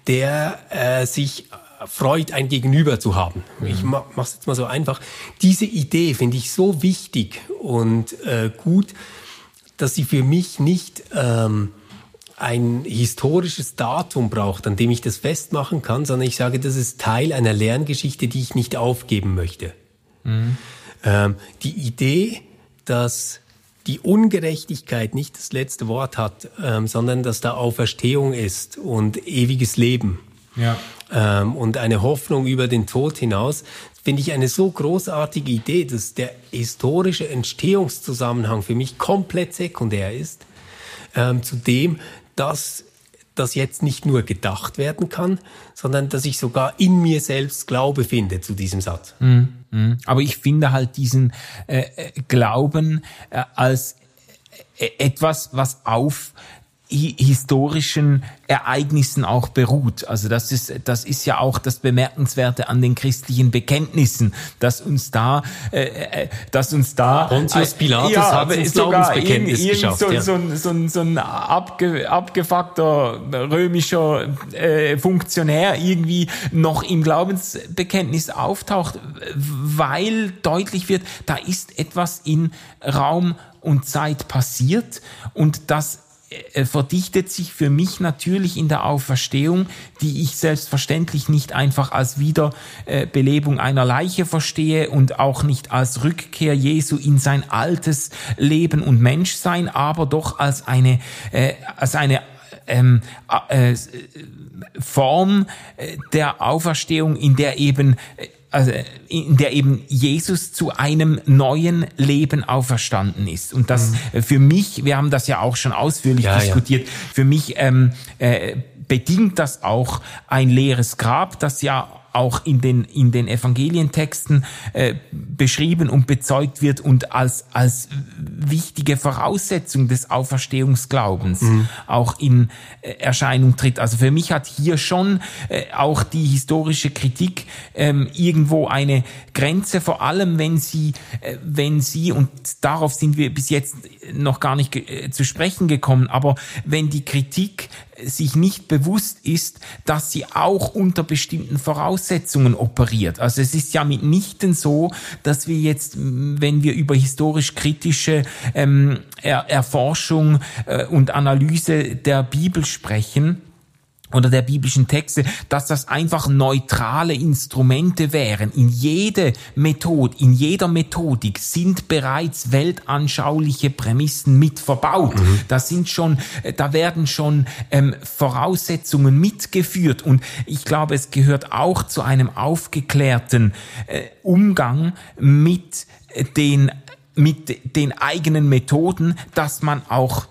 der äh, sich freut, ein Gegenüber zu haben. Mhm. Ich mache es jetzt mal so einfach. Diese Idee finde ich so wichtig und äh, gut, dass sie für mich nicht ähm, ein historisches Datum braucht, an dem ich das festmachen kann, sondern ich sage, das ist Teil einer Lerngeschichte, die ich nicht aufgeben möchte. Mhm. Ähm, die Idee, dass die Ungerechtigkeit nicht das letzte Wort hat, ähm, sondern dass da Auferstehung ist und ewiges Leben. Ja. Ähm, und eine Hoffnung über den Tod hinaus, finde ich eine so großartige Idee, dass der historische Entstehungszusammenhang für mich komplett sekundär ist, ähm, zu dem, dass das jetzt nicht nur gedacht werden kann, sondern dass ich sogar in mir selbst Glaube finde zu diesem Satz. Mm, mm. Aber ich finde halt diesen äh, äh Glauben äh, als äh, etwas, was auf historischen Ereignissen auch beruht. Also das ist das ist ja auch das Bemerkenswerte an den christlichen Bekenntnissen, dass uns da äh, äh dass uns da Pontius Pilatus ja, hat uns Glaubensbekenntnis irgend, geschafft. So, ja. so, so, so ein abge, abgefuckter römischer äh, Funktionär irgendwie noch im Glaubensbekenntnis auftaucht, weil deutlich wird, da ist etwas in Raum und Zeit passiert und das verdichtet sich für mich natürlich in der Auferstehung, die ich selbstverständlich nicht einfach als Wiederbelebung einer Leiche verstehe und auch nicht als Rückkehr Jesu in sein altes Leben und Menschsein, aber doch als eine, äh, als eine ähm, äh, Form äh, der Auferstehung, in der eben äh, also in der eben Jesus zu einem neuen Leben auferstanden ist. Und das mhm. für mich, wir haben das ja auch schon ausführlich ja, diskutiert, ja. für mich ähm, äh, bedingt das auch ein leeres Grab, das ja auch in den, in den Evangelientexten äh, beschrieben und bezeugt wird und als, als wichtige Voraussetzung des Auferstehungsglaubens mhm. auch in äh, Erscheinung tritt. Also für mich hat hier schon äh, auch die historische Kritik ähm, irgendwo eine Grenze, vor allem wenn sie, äh, wenn sie, und darauf sind wir bis jetzt noch gar nicht äh, zu sprechen gekommen, aber wenn die Kritik sich nicht bewusst ist, dass sie auch unter bestimmten Voraussetzungen operiert. Also es ist ja mitnichten so, dass wir jetzt, wenn wir über historisch kritische ähm, er Erforschung äh, und Analyse der Bibel sprechen, oder der biblischen Texte, dass das einfach neutrale Instrumente wären. In jede Methode, in jeder Methodik sind bereits weltanschauliche Prämissen mit verbaut. Mhm. Da sind schon, äh, da werden schon ähm, Voraussetzungen mitgeführt. Und ich glaube, es gehört auch zu einem aufgeklärten äh, Umgang mit den mit den eigenen Methoden, dass man auch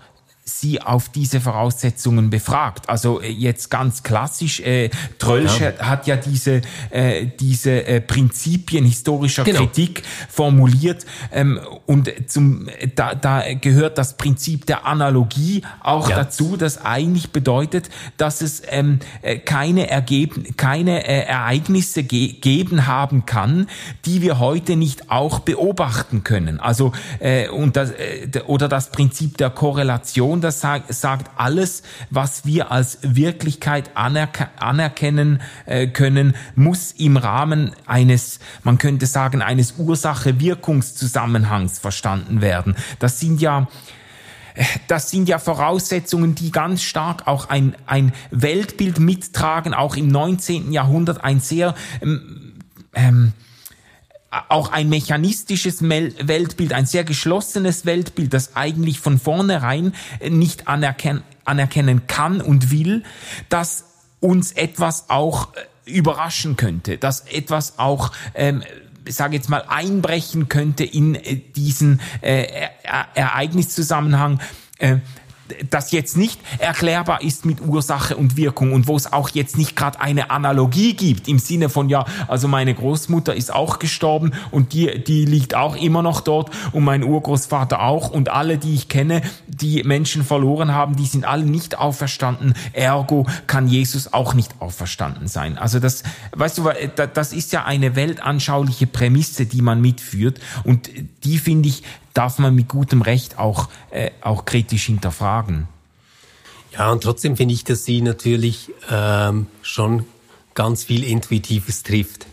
sie auf diese Voraussetzungen befragt. Also äh, jetzt ganz klassisch, äh, Trölsch ja. hat ja diese, äh, diese äh, Prinzipien historischer genau. Kritik formuliert ähm, und zum, da, da gehört das Prinzip der Analogie auch ja. dazu, das eigentlich bedeutet, dass es ähm, äh, keine, Ergeben, keine äh, Ereignisse ge geben haben kann, die wir heute nicht auch beobachten können. Also äh, und das, äh, oder das Prinzip der Korrelation und das sagt, alles, was wir als Wirklichkeit anerk anerkennen äh, können, muss im Rahmen eines, man könnte sagen, eines Ursache-Wirkungszusammenhangs verstanden werden. Das sind ja äh, das sind ja Voraussetzungen, die ganz stark auch ein, ein Weltbild mittragen, auch im 19. Jahrhundert ein sehr ähm, ähm, auch ein mechanistisches Weltbild, ein sehr geschlossenes Weltbild, das eigentlich von vornherein nicht anerkennen, anerkennen kann und will, dass uns etwas auch äh, überraschen könnte, dass etwas auch ähm, sage jetzt mal einbrechen könnte in äh, diesen äh, Ereigniszusammenhang. Äh, das jetzt nicht erklärbar ist mit Ursache und Wirkung und wo es auch jetzt nicht gerade eine Analogie gibt im Sinne von ja, also meine Großmutter ist auch gestorben und die die liegt auch immer noch dort und mein Urgroßvater auch und alle die ich kenne, die Menschen verloren haben, die sind alle nicht auferstanden. Ergo kann Jesus auch nicht auferstanden sein. Also das weißt du, das ist ja eine weltanschauliche Prämisse, die man mitführt und die finde ich darf man mit gutem Recht auch, äh, auch kritisch hinterfragen. Ja, und trotzdem finde ich, dass Sie natürlich ähm, schon ganz viel Intuitives trifft.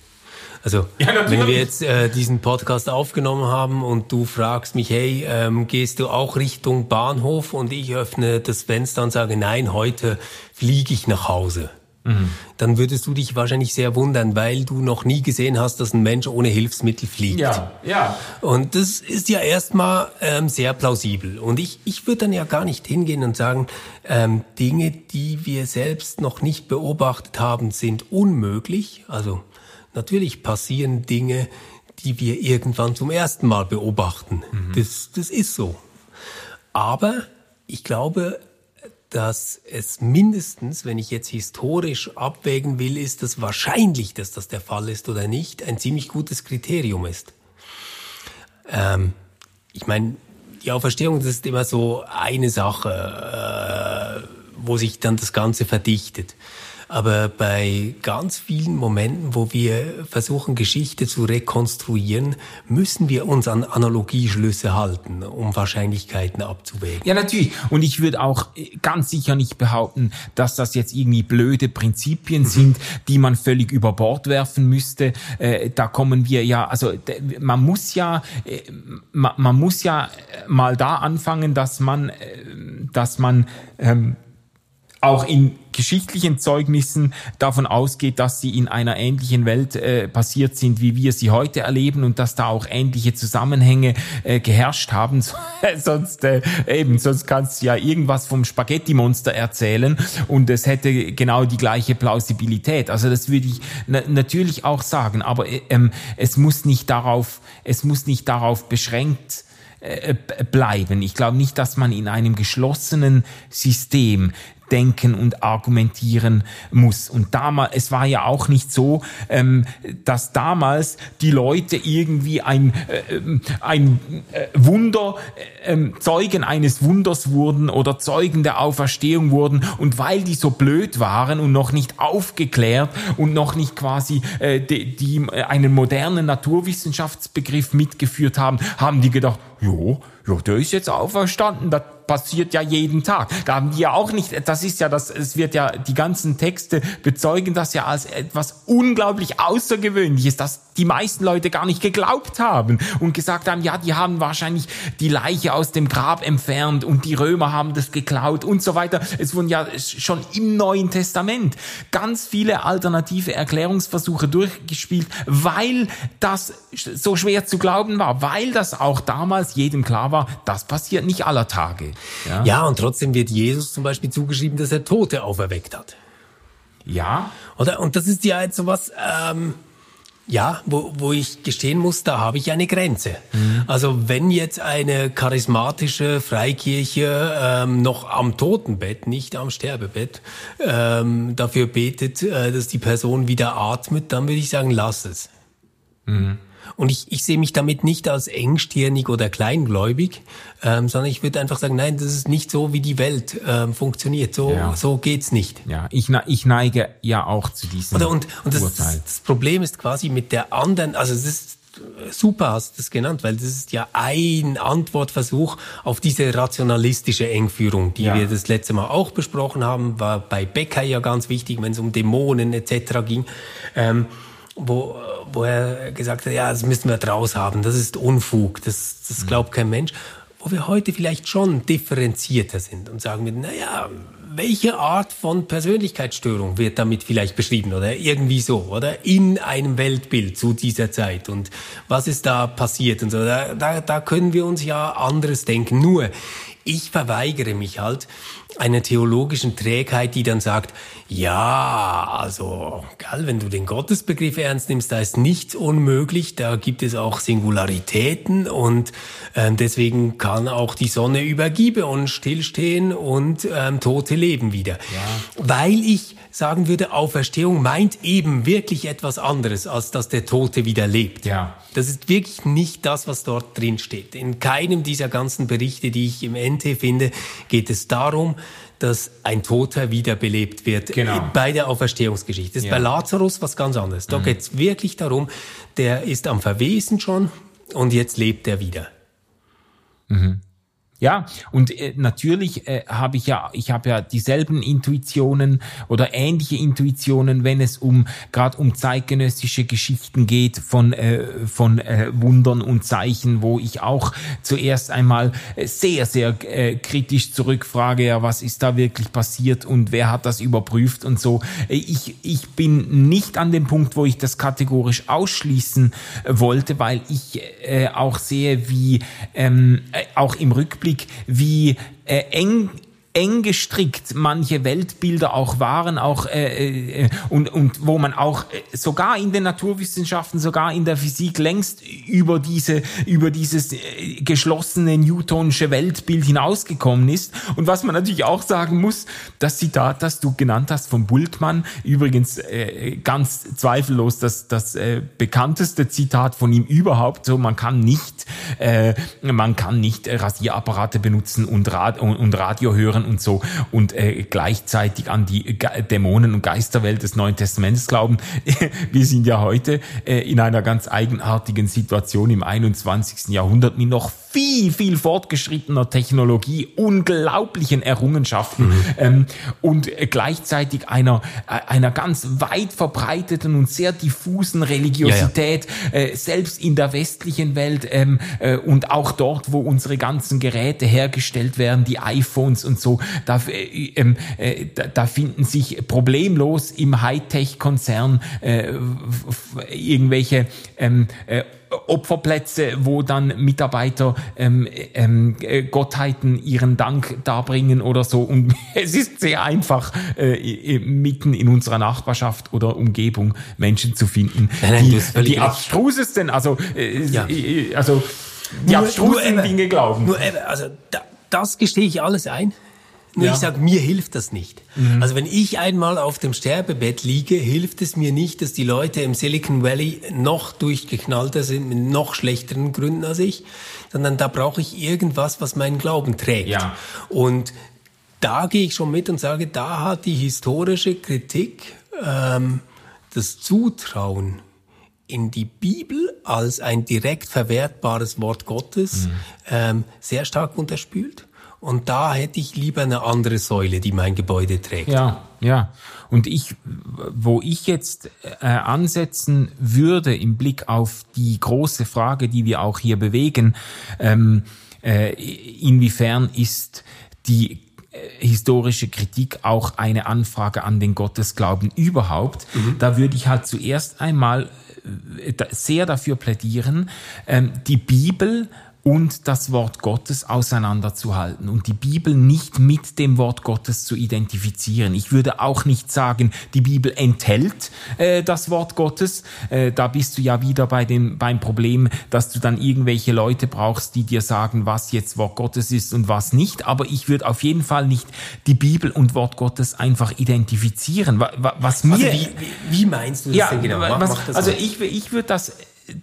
Also ja, wenn wir jetzt äh, diesen Podcast aufgenommen haben und du fragst mich, hey, ähm, gehst du auch Richtung Bahnhof und ich öffne das Fenster und sage, nein, heute fliege ich nach Hause. Mhm. Dann würdest du dich wahrscheinlich sehr wundern, weil du noch nie gesehen hast, dass ein Mensch ohne Hilfsmittel fliegt. Ja, ja. Und das ist ja erstmal ähm, sehr plausibel. Und ich, ich würde dann ja gar nicht hingehen und sagen, ähm, Dinge, die wir selbst noch nicht beobachtet haben, sind unmöglich. Also Natürlich passieren Dinge, die wir irgendwann zum ersten Mal beobachten. Mhm. Das, das ist so. Aber ich glaube, dass es mindestens, wenn ich jetzt historisch abwägen will, ist das wahrscheinlich, dass das der Fall ist oder nicht, ein ziemlich gutes Kriterium ist. Ähm, ich meine, die Auferstehung, das ist immer so eine Sache, äh, wo sich dann das Ganze verdichtet. Aber bei ganz vielen Momenten, wo wir versuchen, Geschichte zu rekonstruieren, müssen wir uns an Analogieschlüsse halten, um Wahrscheinlichkeiten abzuwägen. Ja, natürlich. Und ich würde auch ganz sicher nicht behaupten, dass das jetzt irgendwie blöde Prinzipien mhm. sind, die man völlig über Bord werfen müsste. Äh, da kommen wir ja, also man muss ja, äh, man, man muss ja mal da anfangen, dass man, äh, dass man ähm, auch in geschichtlichen Zeugnissen davon ausgeht, dass sie in einer ähnlichen Welt äh, passiert sind, wie wir sie heute erleben und dass da auch ähnliche Zusammenhänge äh, geherrscht haben. sonst äh, eben, sonst kannst du ja irgendwas vom Spaghetti-Monster erzählen und es hätte genau die gleiche Plausibilität. Also das würde ich na natürlich auch sagen, aber äh, ähm, es muss nicht darauf, es muss nicht darauf beschränkt äh, bleiben. Ich glaube nicht, dass man in einem geschlossenen System denken und argumentieren muss. Und damals, es war ja auch nicht so, ähm, dass damals die Leute irgendwie ein, äh, ein äh, Wunder, äh, Zeugen eines Wunders wurden oder Zeugen der Auferstehung wurden und weil die so blöd waren und noch nicht aufgeklärt und noch nicht quasi äh, die, die äh, einen modernen Naturwissenschaftsbegriff mitgeführt haben, haben die gedacht, jo, jo, der ist jetzt auferstanden, das passiert ja jeden Tag. Da haben die ja auch nicht, das ist ja das, es wird ja, die ganzen Texte bezeugen das ja als etwas unglaublich Außergewöhnliches, dass die meisten Leute gar nicht geglaubt haben und gesagt haben, ja, die haben wahrscheinlich die Leiche aus dem Grab entfernt und die Römer haben das geklaut und so weiter. Es wurden ja schon im Neuen Testament ganz viele alternative Erklärungsversuche durchgespielt, weil das so schwer zu glauben war, weil das auch damals jedem klar war, das passiert nicht aller Tage. Ja, ja und trotzdem wird Jesus zum Beispiel zugeschrieben, dass er Tote auferweckt hat. Ja. Oder? Und das ist ja jetzt sowas, ähm, ja, wo, wo ich gestehen muss, da habe ich eine Grenze. Mhm. Also wenn jetzt eine charismatische Freikirche ähm, noch am Totenbett, nicht am Sterbebett, ähm, dafür betet, äh, dass die Person wieder atmet, dann würde ich sagen, lass es. Mhm. Und ich, ich sehe mich damit nicht als engstirnig oder kleingläubig, ähm, sondern ich würde einfach sagen, nein, das ist nicht so, wie die Welt ähm, funktioniert. So, ja. so geht's nicht. Ja, ich, ich neige ja auch zu diesem Oder und, und das, Urteil. das Problem ist quasi mit der anderen, also es ist super hast du das genannt, weil das ist ja ein Antwortversuch auf diese rationalistische Engführung, die ja. wir das letzte Mal auch besprochen haben, war bei Becker ja ganz wichtig, wenn es um Dämonen etc. ging. Ähm, wo, wo er gesagt hat, ja, das müssen wir draus haben, das ist Unfug, das, das mhm. glaubt kein Mensch. Wo wir heute vielleicht schon differenzierter sind und sagen, na ja, welche Art von Persönlichkeitsstörung wird damit vielleicht beschrieben oder irgendwie so, oder in einem Weltbild zu dieser Zeit und was ist da passiert und so. Da, da, da können wir uns ja anderes denken. Nur, ich verweigere mich halt einer theologischen Trägheit, die dann sagt, ja, also, gell, wenn du den Gottesbegriff ernst nimmst, da ist nichts unmöglich, da gibt es auch Singularitäten und äh, deswegen kann auch die Sonne über Gibeon stillstehen und ähm, Tote leben wieder. Ja. Weil ich sagen würde, Auferstehung meint eben wirklich etwas anderes, als dass der Tote wieder lebt. Ja. Das ist wirklich nicht das, was dort drin steht. In keinem dieser ganzen Berichte, die ich im NT finde, geht es darum, dass ein Toter wiederbelebt wird genau. bei der Auferstehungsgeschichte. Das ist ja. bei Lazarus was ganz anderes. Da mhm. geht es wirklich darum, der ist am Verwesen schon und jetzt lebt er wieder. Mhm. Ja, und äh, natürlich äh, habe ich ja, ich habe ja dieselben Intuitionen oder ähnliche Intuitionen, wenn es um gerade um zeitgenössische Geschichten geht von äh, von äh, Wundern und Zeichen, wo ich auch zuerst einmal äh, sehr sehr äh, kritisch zurückfrage, ja, was ist da wirklich passiert und wer hat das überprüft und so. Äh, ich ich bin nicht an dem Punkt, wo ich das kategorisch ausschließen wollte, weil ich äh, auch sehe, wie ähm, äh, auch im Rückblick Rückblick, wie äh, eng eng gestrickt manche Weltbilder auch waren, auch äh, äh, und, und wo man auch äh, sogar in den Naturwissenschaften, sogar in der Physik längst über diese über dieses äh, geschlossene Newtonische Weltbild hinausgekommen ist. Und was man natürlich auch sagen muss, das Zitat, das du genannt hast von Bultmann, übrigens äh, ganz zweifellos das das äh, bekannteste Zitat von ihm überhaupt. So, man kann nicht äh, man kann nicht Rasierapparate benutzen und, Rad und, und Radio hören und so und äh, gleichzeitig an die Ge Dämonen- und Geisterwelt des Neuen Testaments glauben. Wir sind ja heute äh, in einer ganz eigenartigen Situation im 21. Jahrhundert mit noch viel, viel fortgeschrittener Technologie, unglaublichen Errungenschaften mhm. ähm, und gleichzeitig einer, äh, einer ganz weit verbreiteten und sehr diffusen Religiosität, ja, ja. Äh, selbst in der westlichen Welt ähm, äh, und auch dort, wo unsere ganzen Geräte hergestellt werden, die iPhones und so, da, äh, ähm, äh, da, finden sich problemlos im Hightech-Konzern äh, irgendwelche ähm, äh, Opferplätze, wo dann Mitarbeiter ähm, ähm, äh, Gottheiten ihren Dank darbringen oder so. Und es ist sehr einfach, äh, mitten in unserer Nachbarschaft oder Umgebung Menschen zu finden, nein, die, die abstrusesten, also, äh, ja. Also die nur, abstrusen nur, Dinge glauben. Nur, also da, das gestehe ich alles ein. Nur ja. ich sage, mir hilft das nicht. Mhm. Also wenn ich einmal auf dem Sterbebett liege, hilft es mir nicht, dass die Leute im Silicon Valley noch durchgeknallter sind, mit noch schlechteren Gründen als ich, sondern da brauche ich irgendwas, was meinen Glauben trägt. Ja. Und da gehe ich schon mit und sage, da hat die historische Kritik ähm, das Zutrauen in die Bibel als ein direkt verwertbares Wort Gottes mhm. ähm, sehr stark unterspült. Und da hätte ich lieber eine andere Säule, die mein Gebäude trägt. Ja, ja. Und ich, wo ich jetzt äh, ansetzen würde im Blick auf die große Frage, die wir auch hier bewegen, ähm, äh, inwiefern ist die äh, historische Kritik auch eine Anfrage an den Gottesglauben überhaupt, mhm. da würde ich halt zuerst einmal äh, sehr dafür plädieren, ähm, die Bibel und das Wort Gottes auseinanderzuhalten und die Bibel nicht mit dem Wort Gottes zu identifizieren. Ich würde auch nicht sagen, die Bibel enthält äh, das Wort Gottes. Äh, da bist du ja wieder bei dem, beim Problem, dass du dann irgendwelche Leute brauchst, die dir sagen, was jetzt Wort Gottes ist und was nicht. Aber ich würde auf jeden Fall nicht die Bibel und Wort Gottes einfach identifizieren. Was mir, also wie, wie, meinst du das ja, denn genau? Was, also ich, ich würde das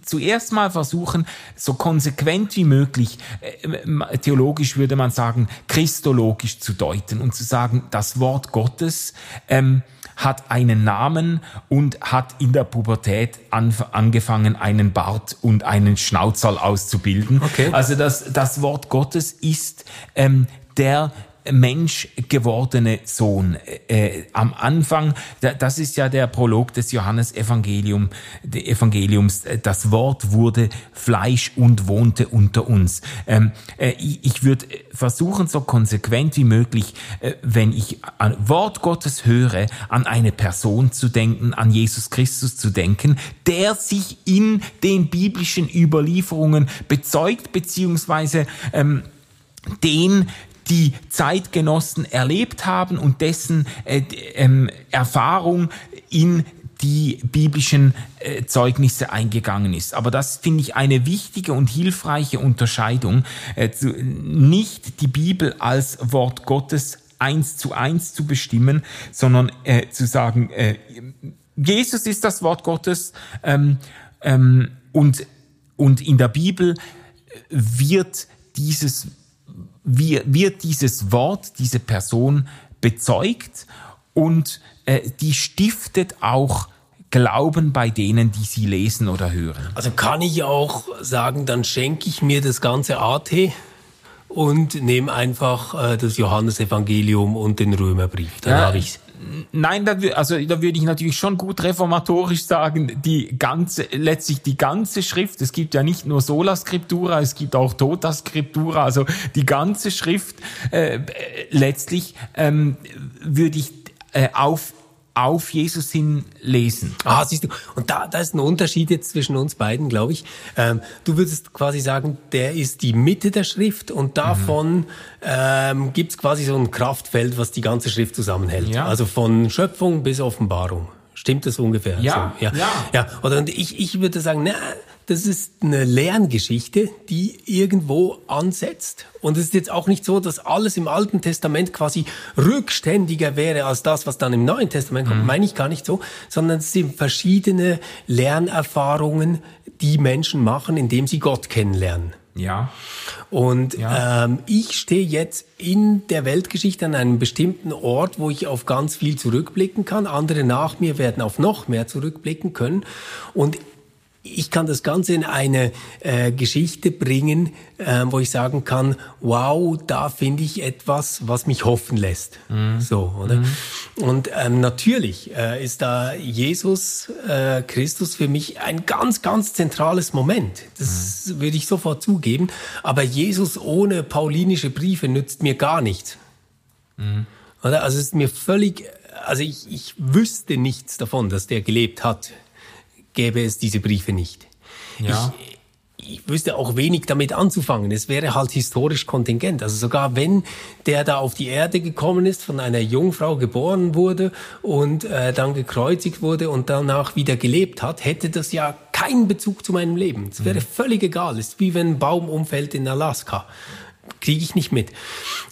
zuerst mal versuchen, so konsequent wie möglich, äh, theologisch würde man sagen, christologisch zu deuten und zu sagen, das Wort Gottes ähm, hat einen Namen und hat in der Pubertät an, angefangen, einen Bart und einen Schnauzerl auszubilden. Okay. Also das, das Wort Gottes ist ähm, der Mensch gewordene Sohn. Äh, am Anfang, das ist ja der Prolog des Johannes Evangelium, Evangeliums. Das Wort wurde Fleisch und wohnte unter uns. Ähm, äh, ich würde versuchen, so konsequent wie möglich, äh, wenn ich an Wort Gottes höre, an eine Person zu denken, an Jesus Christus zu denken, der sich in den biblischen Überlieferungen bezeugt, beziehungsweise ähm, den die Zeitgenossen erlebt haben und dessen äh, ähm, Erfahrung in die biblischen äh, Zeugnisse eingegangen ist. Aber das finde ich eine wichtige und hilfreiche Unterscheidung, äh, zu, nicht die Bibel als Wort Gottes eins zu eins zu bestimmen, sondern äh, zu sagen, äh, Jesus ist das Wort Gottes ähm, ähm, und, und in der Bibel wird dieses wie wird dieses Wort, diese Person bezeugt und äh, die stiftet auch Glauben bei denen, die sie lesen oder hören. Also kann ich auch sagen, dann schenke ich mir das ganze AT und nehme einfach äh, das Johannesevangelium und den Römerbrief. Dann Ja, habe ich's. Nein, da, also da würde ich natürlich schon gut reformatorisch sagen, die ganze, letztlich die ganze Schrift, es gibt ja nicht nur Sola Scriptura, es gibt auch Tota Scriptura, also die ganze Schrift, äh, äh, letztlich ähm, würde ich äh, auf, auf Jesus hin lesen. Ah, siehst du. Und da, da ist ein Unterschied jetzt zwischen uns beiden, glaube ich. Ähm, du würdest quasi sagen, der ist die Mitte der Schrift und davon ähm, gibt's quasi so ein Kraftfeld, was die ganze Schrift zusammenhält. Ja. Also von Schöpfung bis Offenbarung. Stimmt das ungefähr? Ja, so, ja. ja. ja. Oder und ich, ich würde sagen, na, das ist eine Lerngeschichte, die irgendwo ansetzt. Und es ist jetzt auch nicht so, dass alles im Alten Testament quasi rückständiger wäre als das, was dann im Neuen Testament kommt. Meine ich gar nicht so, sondern es sind verschiedene Lernerfahrungen, die Menschen machen, indem sie Gott kennenlernen. Ja. Und Ja. ähm, ich stehe jetzt in der Weltgeschichte an einem bestimmten Ort, wo ich auf ganz viel zurückblicken kann. Andere nach mir werden auf noch mehr zurückblicken können. Und ich kann das Ganze in eine äh, Geschichte bringen, äh, wo ich sagen kann, wow, da finde ich etwas, was mich hoffen lässt. So, oder? Und ähm, natürlich äh, ist da Jesus äh, Christus für mich ein ganz, ganz zentrales Moment. Das würde ich sofort zugeben. Aber Jesus ohne paulinische Briefe nützt mir gar nichts. Oder? Also es ist mir völlig, also ich, ich wüsste nichts davon, dass der gelebt hat, gäbe es diese Briefe nicht. Ja. Ich, ich wüsste auch wenig damit anzufangen. Es wäre halt historisch kontingent. Also sogar wenn der da auf die Erde gekommen ist, von einer Jungfrau geboren wurde und äh, dann gekreuzigt wurde und danach wieder gelebt hat, hätte das ja keinen Bezug zu meinem Leben. Es wäre völlig egal. Es ist wie wenn ein Baum umfällt in Alaska. Kriege ich nicht mit.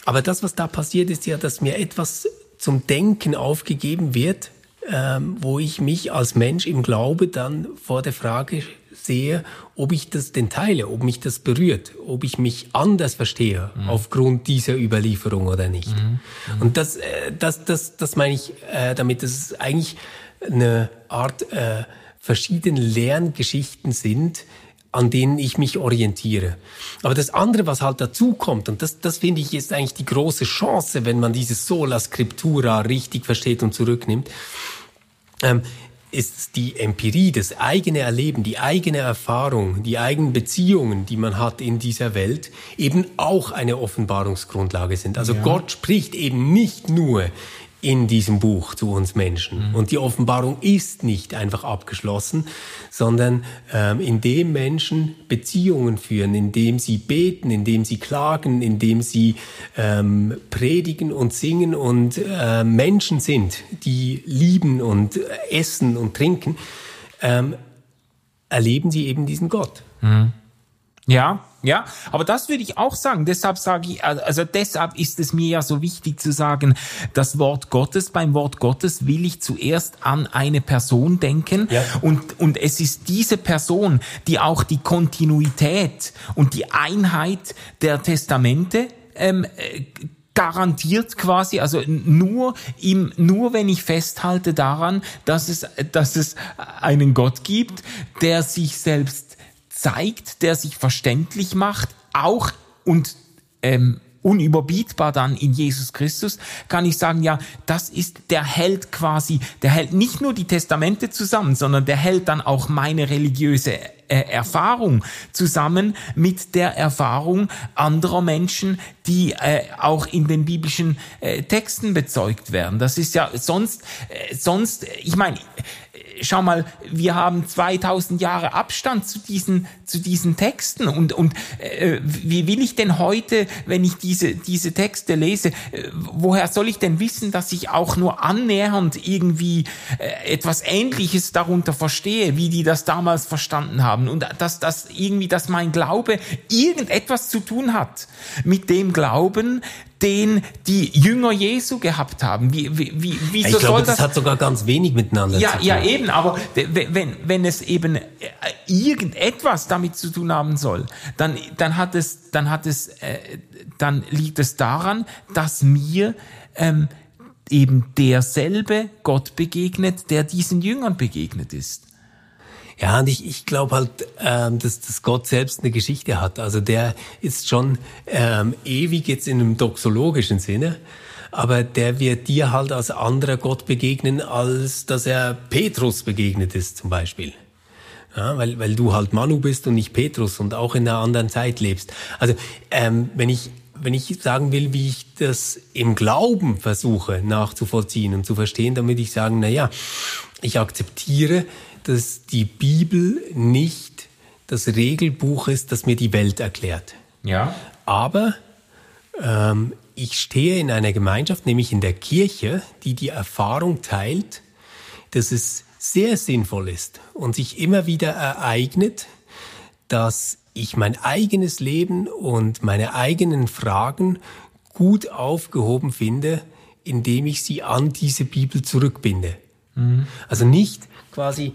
Aber das, was da passiert, ist ja, dass mir etwas zum Denken aufgegeben wird, ähm, wo ich mich als Mensch im Glaube dann vor der Frage sehe, ob ich das denn teile, ob mich das berührt, ob ich mich anders verstehe aufgrund dieser Überlieferung oder nicht. Und das, äh, das, das, das meine ich äh, damit, dass es eigentlich eine Art äh, verschiedene Lerngeschichten sind, an denen ich mich orientiere. Aber das andere, was halt dazu kommt, und das, das finde ich ist eigentlich die große Chance, wenn man dieses Sola Scriptura richtig versteht und zurücknimmt, ähm, ist die Empirie, das eigene Erleben, die eigene Erfahrung, die eigenen Beziehungen, die man hat in dieser Welt, eben auch eine Offenbarungsgrundlage sind. Also Gott spricht eben nicht nur in diesem Buch zu uns Menschen. Und die Offenbarung ist nicht einfach abgeschlossen, sondern ähm, indem Menschen Beziehungen führen, indem sie beten, indem sie klagen, indem sie ähm, predigen und singen und äh, Menschen sind, die lieben und essen und trinken, ähm, erleben sie eben diesen Gott. Ja, ja, aber das würde ich auch sagen. Deshalb sage ich, also deshalb ist es mir ja so wichtig zu sagen, das Wort Gottes, beim Wort Gottes will ich zuerst an eine Person denken Ja. und, und es ist diese Person, die auch die Kontinuität und die Einheit der Testamente ähm, äh, garantiert quasi, also nur im, nur wenn ich festhalte daran, dass es, dass es einen Gott gibt, der sich selbst zeigt, der sich verständlich macht, auch und ähm, unüberbietbar dann in Jesus Christus, kann ich sagen, ja, das ist, der hält quasi, der hält nicht nur die Testamente zusammen, sondern der hält dann auch meine religiöse äh, Erfahrung zusammen mit der Erfahrung anderer Menschen, die äh, auch in den biblischen äh, Texten bezeugt werden. Das ist ja sonst, äh, sonst, ich meine, schau mal, wir haben 2000 Jahre Abstand zu diesen, zu diesen Texten. Und, und äh, wie will ich denn heute, wenn ich diese, diese Texte lese, äh, woher soll ich denn wissen, dass ich auch nur annähernd irgendwie äh, etwas Ähnliches darunter verstehe, wie die das damals verstanden haben? Und dass das irgendwie, dass mein Glaube irgendetwas zu tun hat mit dem Glauben, den die Jünger Jesu gehabt haben. Wie, wie, wie, wieso Ich glaube, soll das hat sogar ganz wenig miteinander ja, zu tun. ja, eben, aber wenn, wenn es eben äh, irgendetwas damit zu tun haben soll, dann, dann hat es, dann hat es, äh, dann liegt es daran, dass mir ähm, eben derselbe Gott begegnet, der diesen Jüngern begegnet ist. Ja, und ich, ich glaube halt, ähm, dass, dass Gott selbst eine Geschichte hat. Also der ist schon ähm, ewig jetzt in einem doxologischen Sinne, aber der wird dir halt als anderer Gott begegnen, als dass er Petrus begegnet ist zum Beispiel. Ja, weil, weil du halt Manu bist und nicht Petrus und auch in einer anderen Zeit lebst. Also ähm, wenn ich wenn ich sagen will, wie ich das im Glauben versuche nachzuvollziehen und zu verstehen, damit ich sagen, na ja, ich akzeptiere, dass die Bibel nicht das Regelbuch ist, das mir die Welt erklärt. Ja. Aber ähm, ich stehe in einer Gemeinschaft, nämlich in der Kirche, die die Erfahrung teilt, dass es sehr sinnvoll ist und sich immer wieder ereignet, dass ich mein eigenes Leben und meine eigenen Fragen gut aufgehoben finde, indem ich sie an diese Bibel zurückbinde. Mhm. Also nicht quasi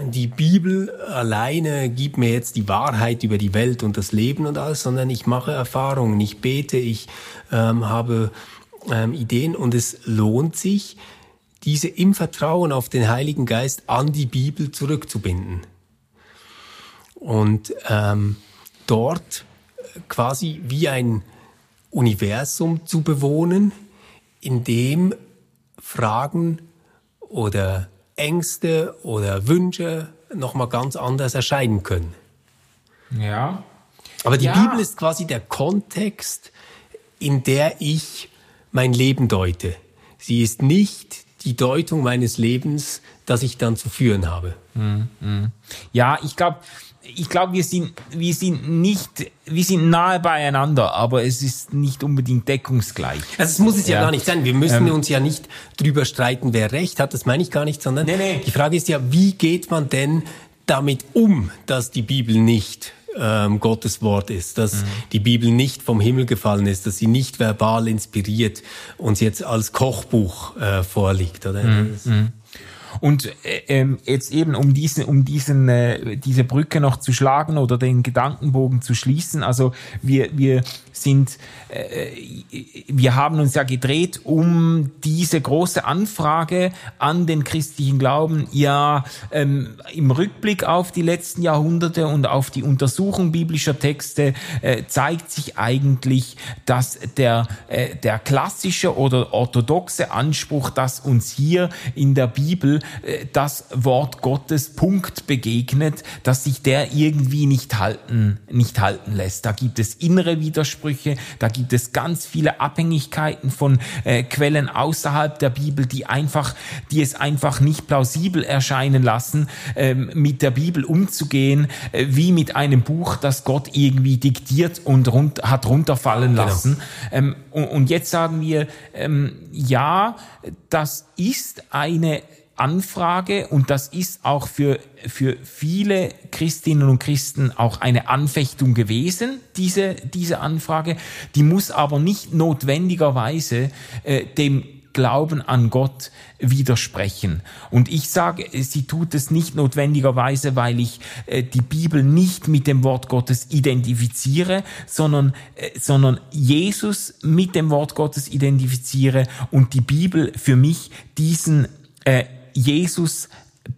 die Bibel alleine gibt mir jetzt die Wahrheit über die Welt und das Leben und alles, sondern ich mache Erfahrungen, ich bete, ich ähm, habe ähm, Ideen und es lohnt sich, diese im Vertrauen auf den Heiligen Geist an die Bibel zurückzubinden. Und ähm, dort quasi wie ein Universum zu bewohnen, in dem Fragen oder Ängste oder Wünsche nochmal ganz anders erscheinen können. Ja. Aber die ja. Bibel ist quasi der Kontext, in der ich mein Leben deute. Sie ist nicht die Deutung meines Lebens, das ich dann zu führen habe. Mhm. Ja, ich glaube, ich glaube, wir sind, wir sind nicht, wir sind nahe beieinander, aber es ist nicht unbedingt deckungsgleich. Also es muss es ja, ja gar nicht sein. Wir müssen ähm, uns ja nicht drüber streiten, wer recht hat. Das meine ich gar nicht, sondern nee, nee. die Frage ist ja, wie geht man denn damit um, dass die Bibel nicht ähm, Gottes Wort ist, dass mhm. die Bibel nicht vom Himmel gefallen ist, dass sie nicht verbal inspiriert uns jetzt als Kochbuch äh, vorliegt, oder? Mhm. Und äh, ähm, jetzt eben um diesen, um diesen, äh, diese Brücke noch zu schlagen oder den Gedankenbogen zu schließen. Also wir, wir sind, äh, wir haben uns ja gedreht um diese große Anfrage an den christlichen Glauben. Ja, ähm, im Rückblick auf die letzten Jahrhunderte und auf die Untersuchung biblischer Texte äh, zeigt sich eigentlich, dass der, äh, der klassische oder orthodoxe Anspruch, dass uns hier in der Bibel das Wort Gottes Punkt begegnet, dass sich der irgendwie nicht halten, nicht halten lässt. Da gibt es innere Widersprüche da gibt es ganz viele Abhängigkeiten von äh, Quellen außerhalb der Bibel, die einfach, die es einfach nicht plausibel erscheinen lassen, ähm, mit der Bibel umzugehen, äh, wie mit einem Buch, das Gott irgendwie diktiert und rund, hat runterfallen genau. lassen. Ähm, und, und, jetzt sagen wir, ähm, ja, das ist eine Anfrage und das ist auch für, für viele Christinnen und Christen auch eine Anfechtung gewesen, diese, diese Anfrage. Die muss aber nicht notwendigerweise äh, dem Glauben an Gott widersprechen. Und ich sage, sie tut es nicht notwendigerweise, weil ich äh, die Bibel nicht mit dem Wort Gottes identifiziere, sondern, äh, sondern Jesus mit dem Wort Gottes identifiziere und die Bibel für mich diesen äh, Jesus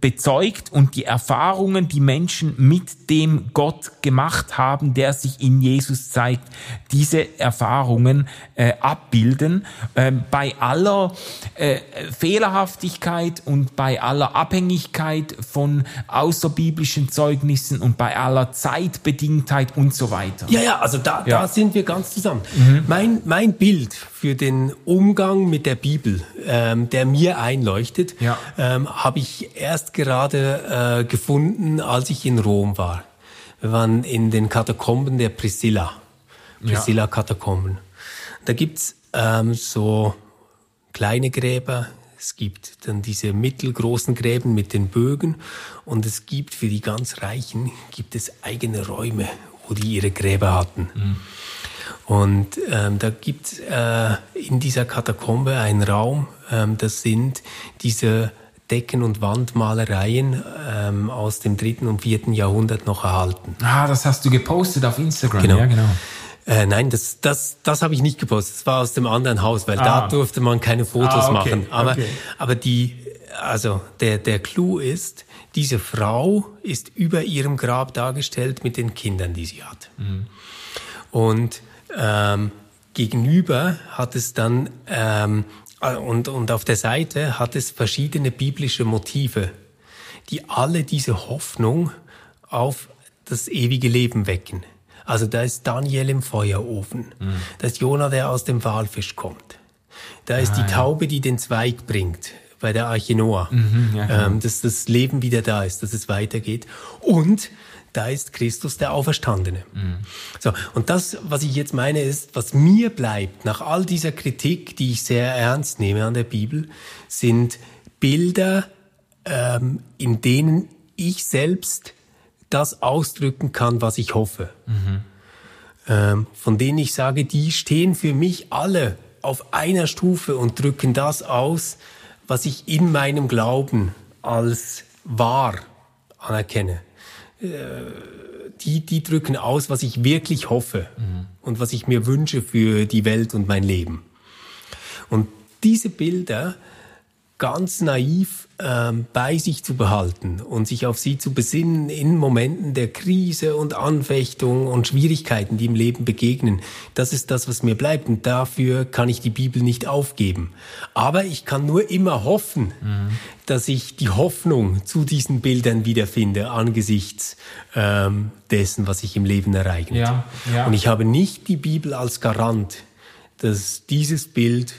bezeugt und die Erfahrungen, die Menschen mit dem Gott gemacht haben, der sich in Jesus zeigt, diese Erfahrungen äh, abbilden. Ähm, bei aller äh, Fehlerhaftigkeit und bei aller Abhängigkeit von außerbiblischen Zeugnissen und bei aller Zeitbedingtheit und so weiter. Ja, ja, also da, ja. da sind wir ganz zusammen. Mhm. Mein, mein Bild für den Umgang mit der Bibel, ähm, der mir einleuchtet, ja. ähm, habe ich erst gerade äh, gefunden, als ich in Rom war. Wir waren in den Katakomben der Priscilla. Priscilla-Katakomben. Da gibt's ähm, so kleine Gräber, es gibt dann diese mittelgroßen Gräben mit den Bögen und es gibt für die ganz Reichen gibt es eigene Räume, wo die ihre Gräber hatten. Mhm. Und ähm, da gibt äh, in dieser Katakombe einen Raum, ähm, das sind diese Decken- und Wandmalereien ähm, aus dem dritten und vierten Jahrhundert noch erhalten. Ah, das hast du gepostet auf Instagram. Genau. Ja, genau. Äh, nein, das, das, das habe ich nicht gepostet. Das war aus dem anderen Haus, weil ah. da durfte man keine Fotos ah, okay. machen. Aber, okay. aber die, also der, der Clou ist, diese Frau ist über ihrem Grab dargestellt mit den Kindern, die sie hat. Mhm. Und ähm, gegenüber hat es dann ähm, und, und auf der Seite hat es verschiedene biblische Motive, die alle diese Hoffnung auf das ewige Leben wecken. Also da ist Daniel im Feuerofen, mhm. da ist Jona, der aus dem Walfisch kommt, da ist ah, die Taube, die den Zweig bringt bei der Arche Noah, mhm, ja, genau. ähm, dass das Leben wieder da ist, dass es weitergeht und da ist Christus der Auferstandene. Mhm. So, und das, was ich jetzt meine, ist, was mir bleibt nach all dieser Kritik, die ich sehr ernst nehme an der Bibel, sind Bilder, ähm, in denen ich selbst das ausdrücken kann, was ich hoffe. Mhm. Ähm, von denen ich sage, die stehen für mich alle auf einer Stufe und drücken das aus, was ich in meinem Glauben als wahr anerkenne. Äh, die, die drücken aus, was ich wirklich hoffe mhm. und was ich mir wünsche für die Welt und mein Leben. Und diese Bilder ganz naiv ähm, bei sich zu behalten und sich auf sie zu besinnen in Momenten der Krise und Anfechtung und Schwierigkeiten, die im Leben begegnen. Das ist das, was mir bleibt und dafür kann ich die Bibel nicht aufgeben. Aber ich kann nur immer hoffen, mhm. dass ich die Hoffnung zu diesen Bildern wiederfinde angesichts ähm, dessen, was ich im Leben ereignet. Ja, ja. Und ich habe nicht die Bibel als Garant, dass dieses Bild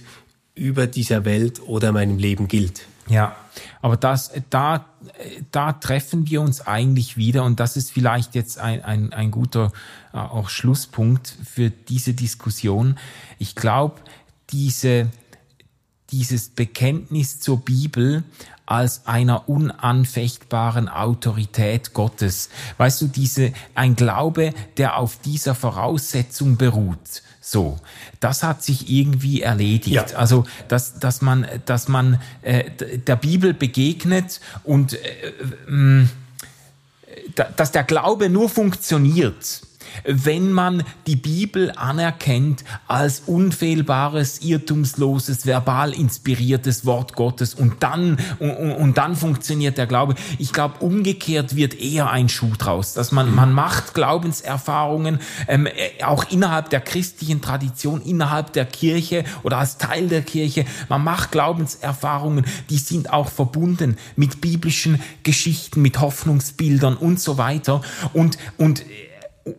über dieser Welt oder meinem Leben gilt. Ja, aber das, da, da treffen wir uns eigentlich wieder und das ist vielleicht jetzt ein, ein, ein guter äh, auch Schlusspunkt für diese Diskussion. Ich glaube, diese, dieses Bekenntnis zur Bibel als einer unanfechtbaren Autorität Gottes. Weißt du, diese, ein Glaube, der auf dieser Voraussetzung beruht. So, das hat sich irgendwie erledigt. Ja. Also, dass, dass man, dass man äh, der Bibel begegnet und äh, äh, dass der Glaube nur funktioniert, wenn man die Bibel anerkennt als unfehlbares, irrtumsloses, verbal inspiriertes Wort Gottes und dann, und, und dann funktioniert der Glaube. Ich glaube, umgekehrt wird eher ein Schuh draus, dass man, man macht Glaubenserfahrungen, ähm, äh, auch innerhalb der christlichen Tradition, innerhalb der Kirche oder als Teil der Kirche, man macht Glaubenserfahrungen, die sind auch verbunden mit biblischen Geschichten, mit Hoffnungsbildern und so weiter und, und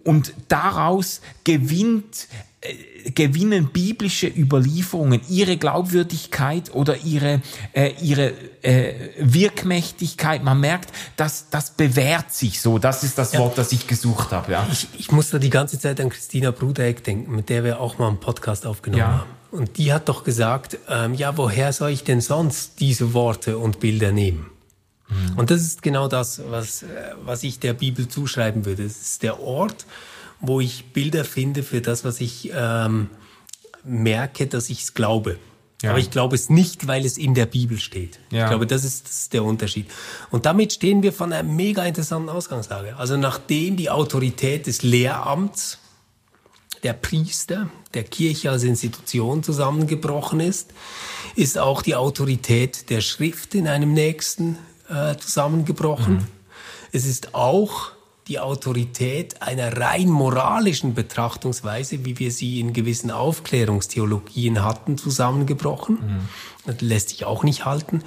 und daraus gewinnt äh, gewinnen biblische Überlieferungen ihre Glaubwürdigkeit oder ihre, äh, ihre äh, Wirkmächtigkeit. Man merkt, dass das bewährt sich so. Das ist das ja. Wort, das ich gesucht habe. Ja. Ich, ich muss da die ganze Zeit an Christina Brudeck denken, mit der wir auch mal einen Podcast aufgenommen ja. haben. Und die hat doch gesagt, ähm, ja, woher soll ich denn sonst diese Worte und Bilder nehmen? Mhm. Und das ist genau das, was, was ich der Bibel zuschreiben würde. Es ist der Ort, wo ich Bilder finde für das, was ich ähm, merke, dass ich es glaube. Ja. Aber ich glaube es nicht, weil es in der Bibel steht. Ja. Ich glaube, das ist, das ist der Unterschied. Und damit stehen wir von einer mega interessanten Ausgangslage. Also nachdem die Autorität des Lehramts, der Priester, der Kirche als Institution zusammengebrochen ist, ist auch die Autorität der Schrift in einem nächsten äh, zusammengebrochen. Mhm. Es ist auch die Autorität einer rein moralischen Betrachtungsweise, wie wir sie in gewissen Aufklärungstheologien hatten, zusammengebrochen. Mhm. Das lässt sich auch nicht halten.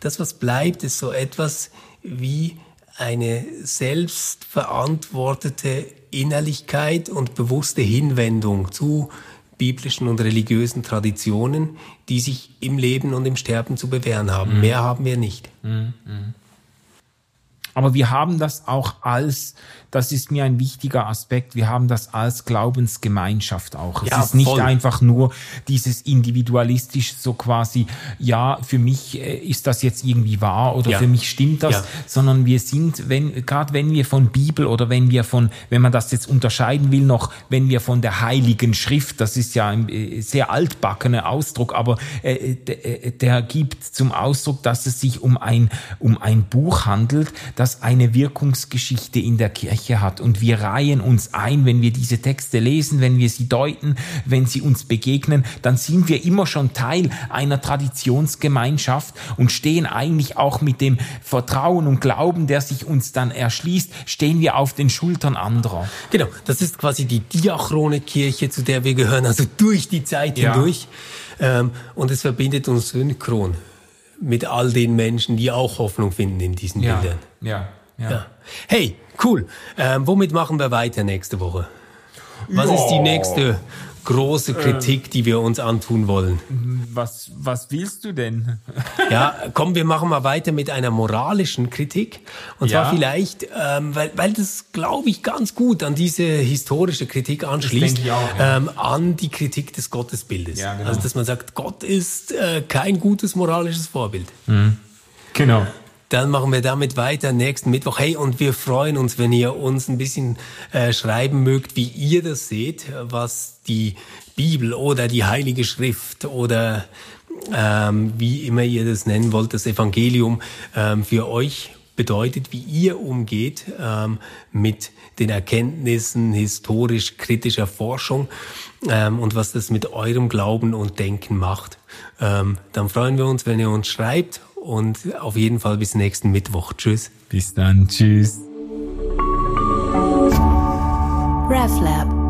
Das, was bleibt, ist so etwas wie eine selbstverantwortete Innerlichkeit und bewusste Hinwendung zu biblischen und religiösen Traditionen, die sich im Leben und im Sterben zu bewähren haben. Mhm. Mehr haben wir nicht. Mhm. Aber wir haben das auch als, das ist mir ein wichtiger Aspekt, wir haben das als Glaubensgemeinschaft auch. Es ja, ist nicht voll. einfach nur dieses individualistisch so quasi, ja, für mich äh, ist das jetzt irgendwie wahr oder ja. für mich stimmt das, ja. sondern wir sind, wenn, gerade wenn wir von Bibel oder wenn wir von, wenn man das jetzt unterscheiden will, noch, wenn wir von der Heiligen Schrift, das ist ja ein äh, sehr altbackener Ausdruck, aber äh, äh der gibt zum Ausdruck, dass es sich um ein, um ein Buch handelt, das eine Wirkungsgeschichte in der Kirche hat. Und wir reihen uns ein, wenn wir diese Texte lesen, wenn wir sie deuten, wenn sie uns begegnen, dann sind wir immer schon Teil einer Traditionsgemeinschaft und stehen eigentlich auch mit dem Vertrauen und Glauben, der sich uns dann erschließt, stehen wir auf den Schultern anderer. Genau, das ist quasi die diachrone Kirche, zu der wir gehören, also durch die Zeit ja. hindurch. Ähm, und es verbindet uns synchron mit all den Menschen, die auch Hoffnung finden in diesen ja. Bildern. Ja, ja. ja. Hey, cool. Ähm, womit machen wir weiter nächste Woche? Was ist die nächste große äh. Kritik, die wir uns antun wollen. Was, was willst du denn? ja, komm, wir machen mal weiter mit einer moralischen Kritik. Und ja. zwar vielleicht, ähm, weil, weil das, glaube ich, ganz gut an diese historische Kritik anschließt, auch, ja. ähm, an die Kritik des Gottesbildes. Ja, genau. Also, dass man sagt, Gott ist äh, kein gutes moralisches Vorbild. Mhm. Genau. Dann machen wir damit weiter nächsten Mittwoch. Hey, und wir freuen uns, wenn ihr uns ein bisschen äh, schreiben mögt, wie ihr das seht, was die Bibel oder die Heilige Schrift oder ähm, wie immer ihr das nennen wollt, das Evangelium ähm, für euch bedeutet, wie ihr umgeht ähm, mit den Erkenntnissen historisch kritischer Forschung ähm, und was das mit eurem Glauben und Denken macht. Ähm, dann freuen wir uns, wenn ihr uns schreibt und auf jeden Fall bis nächsten Mittwoch. Tschüss. Bis dann. Tschüss. RefLab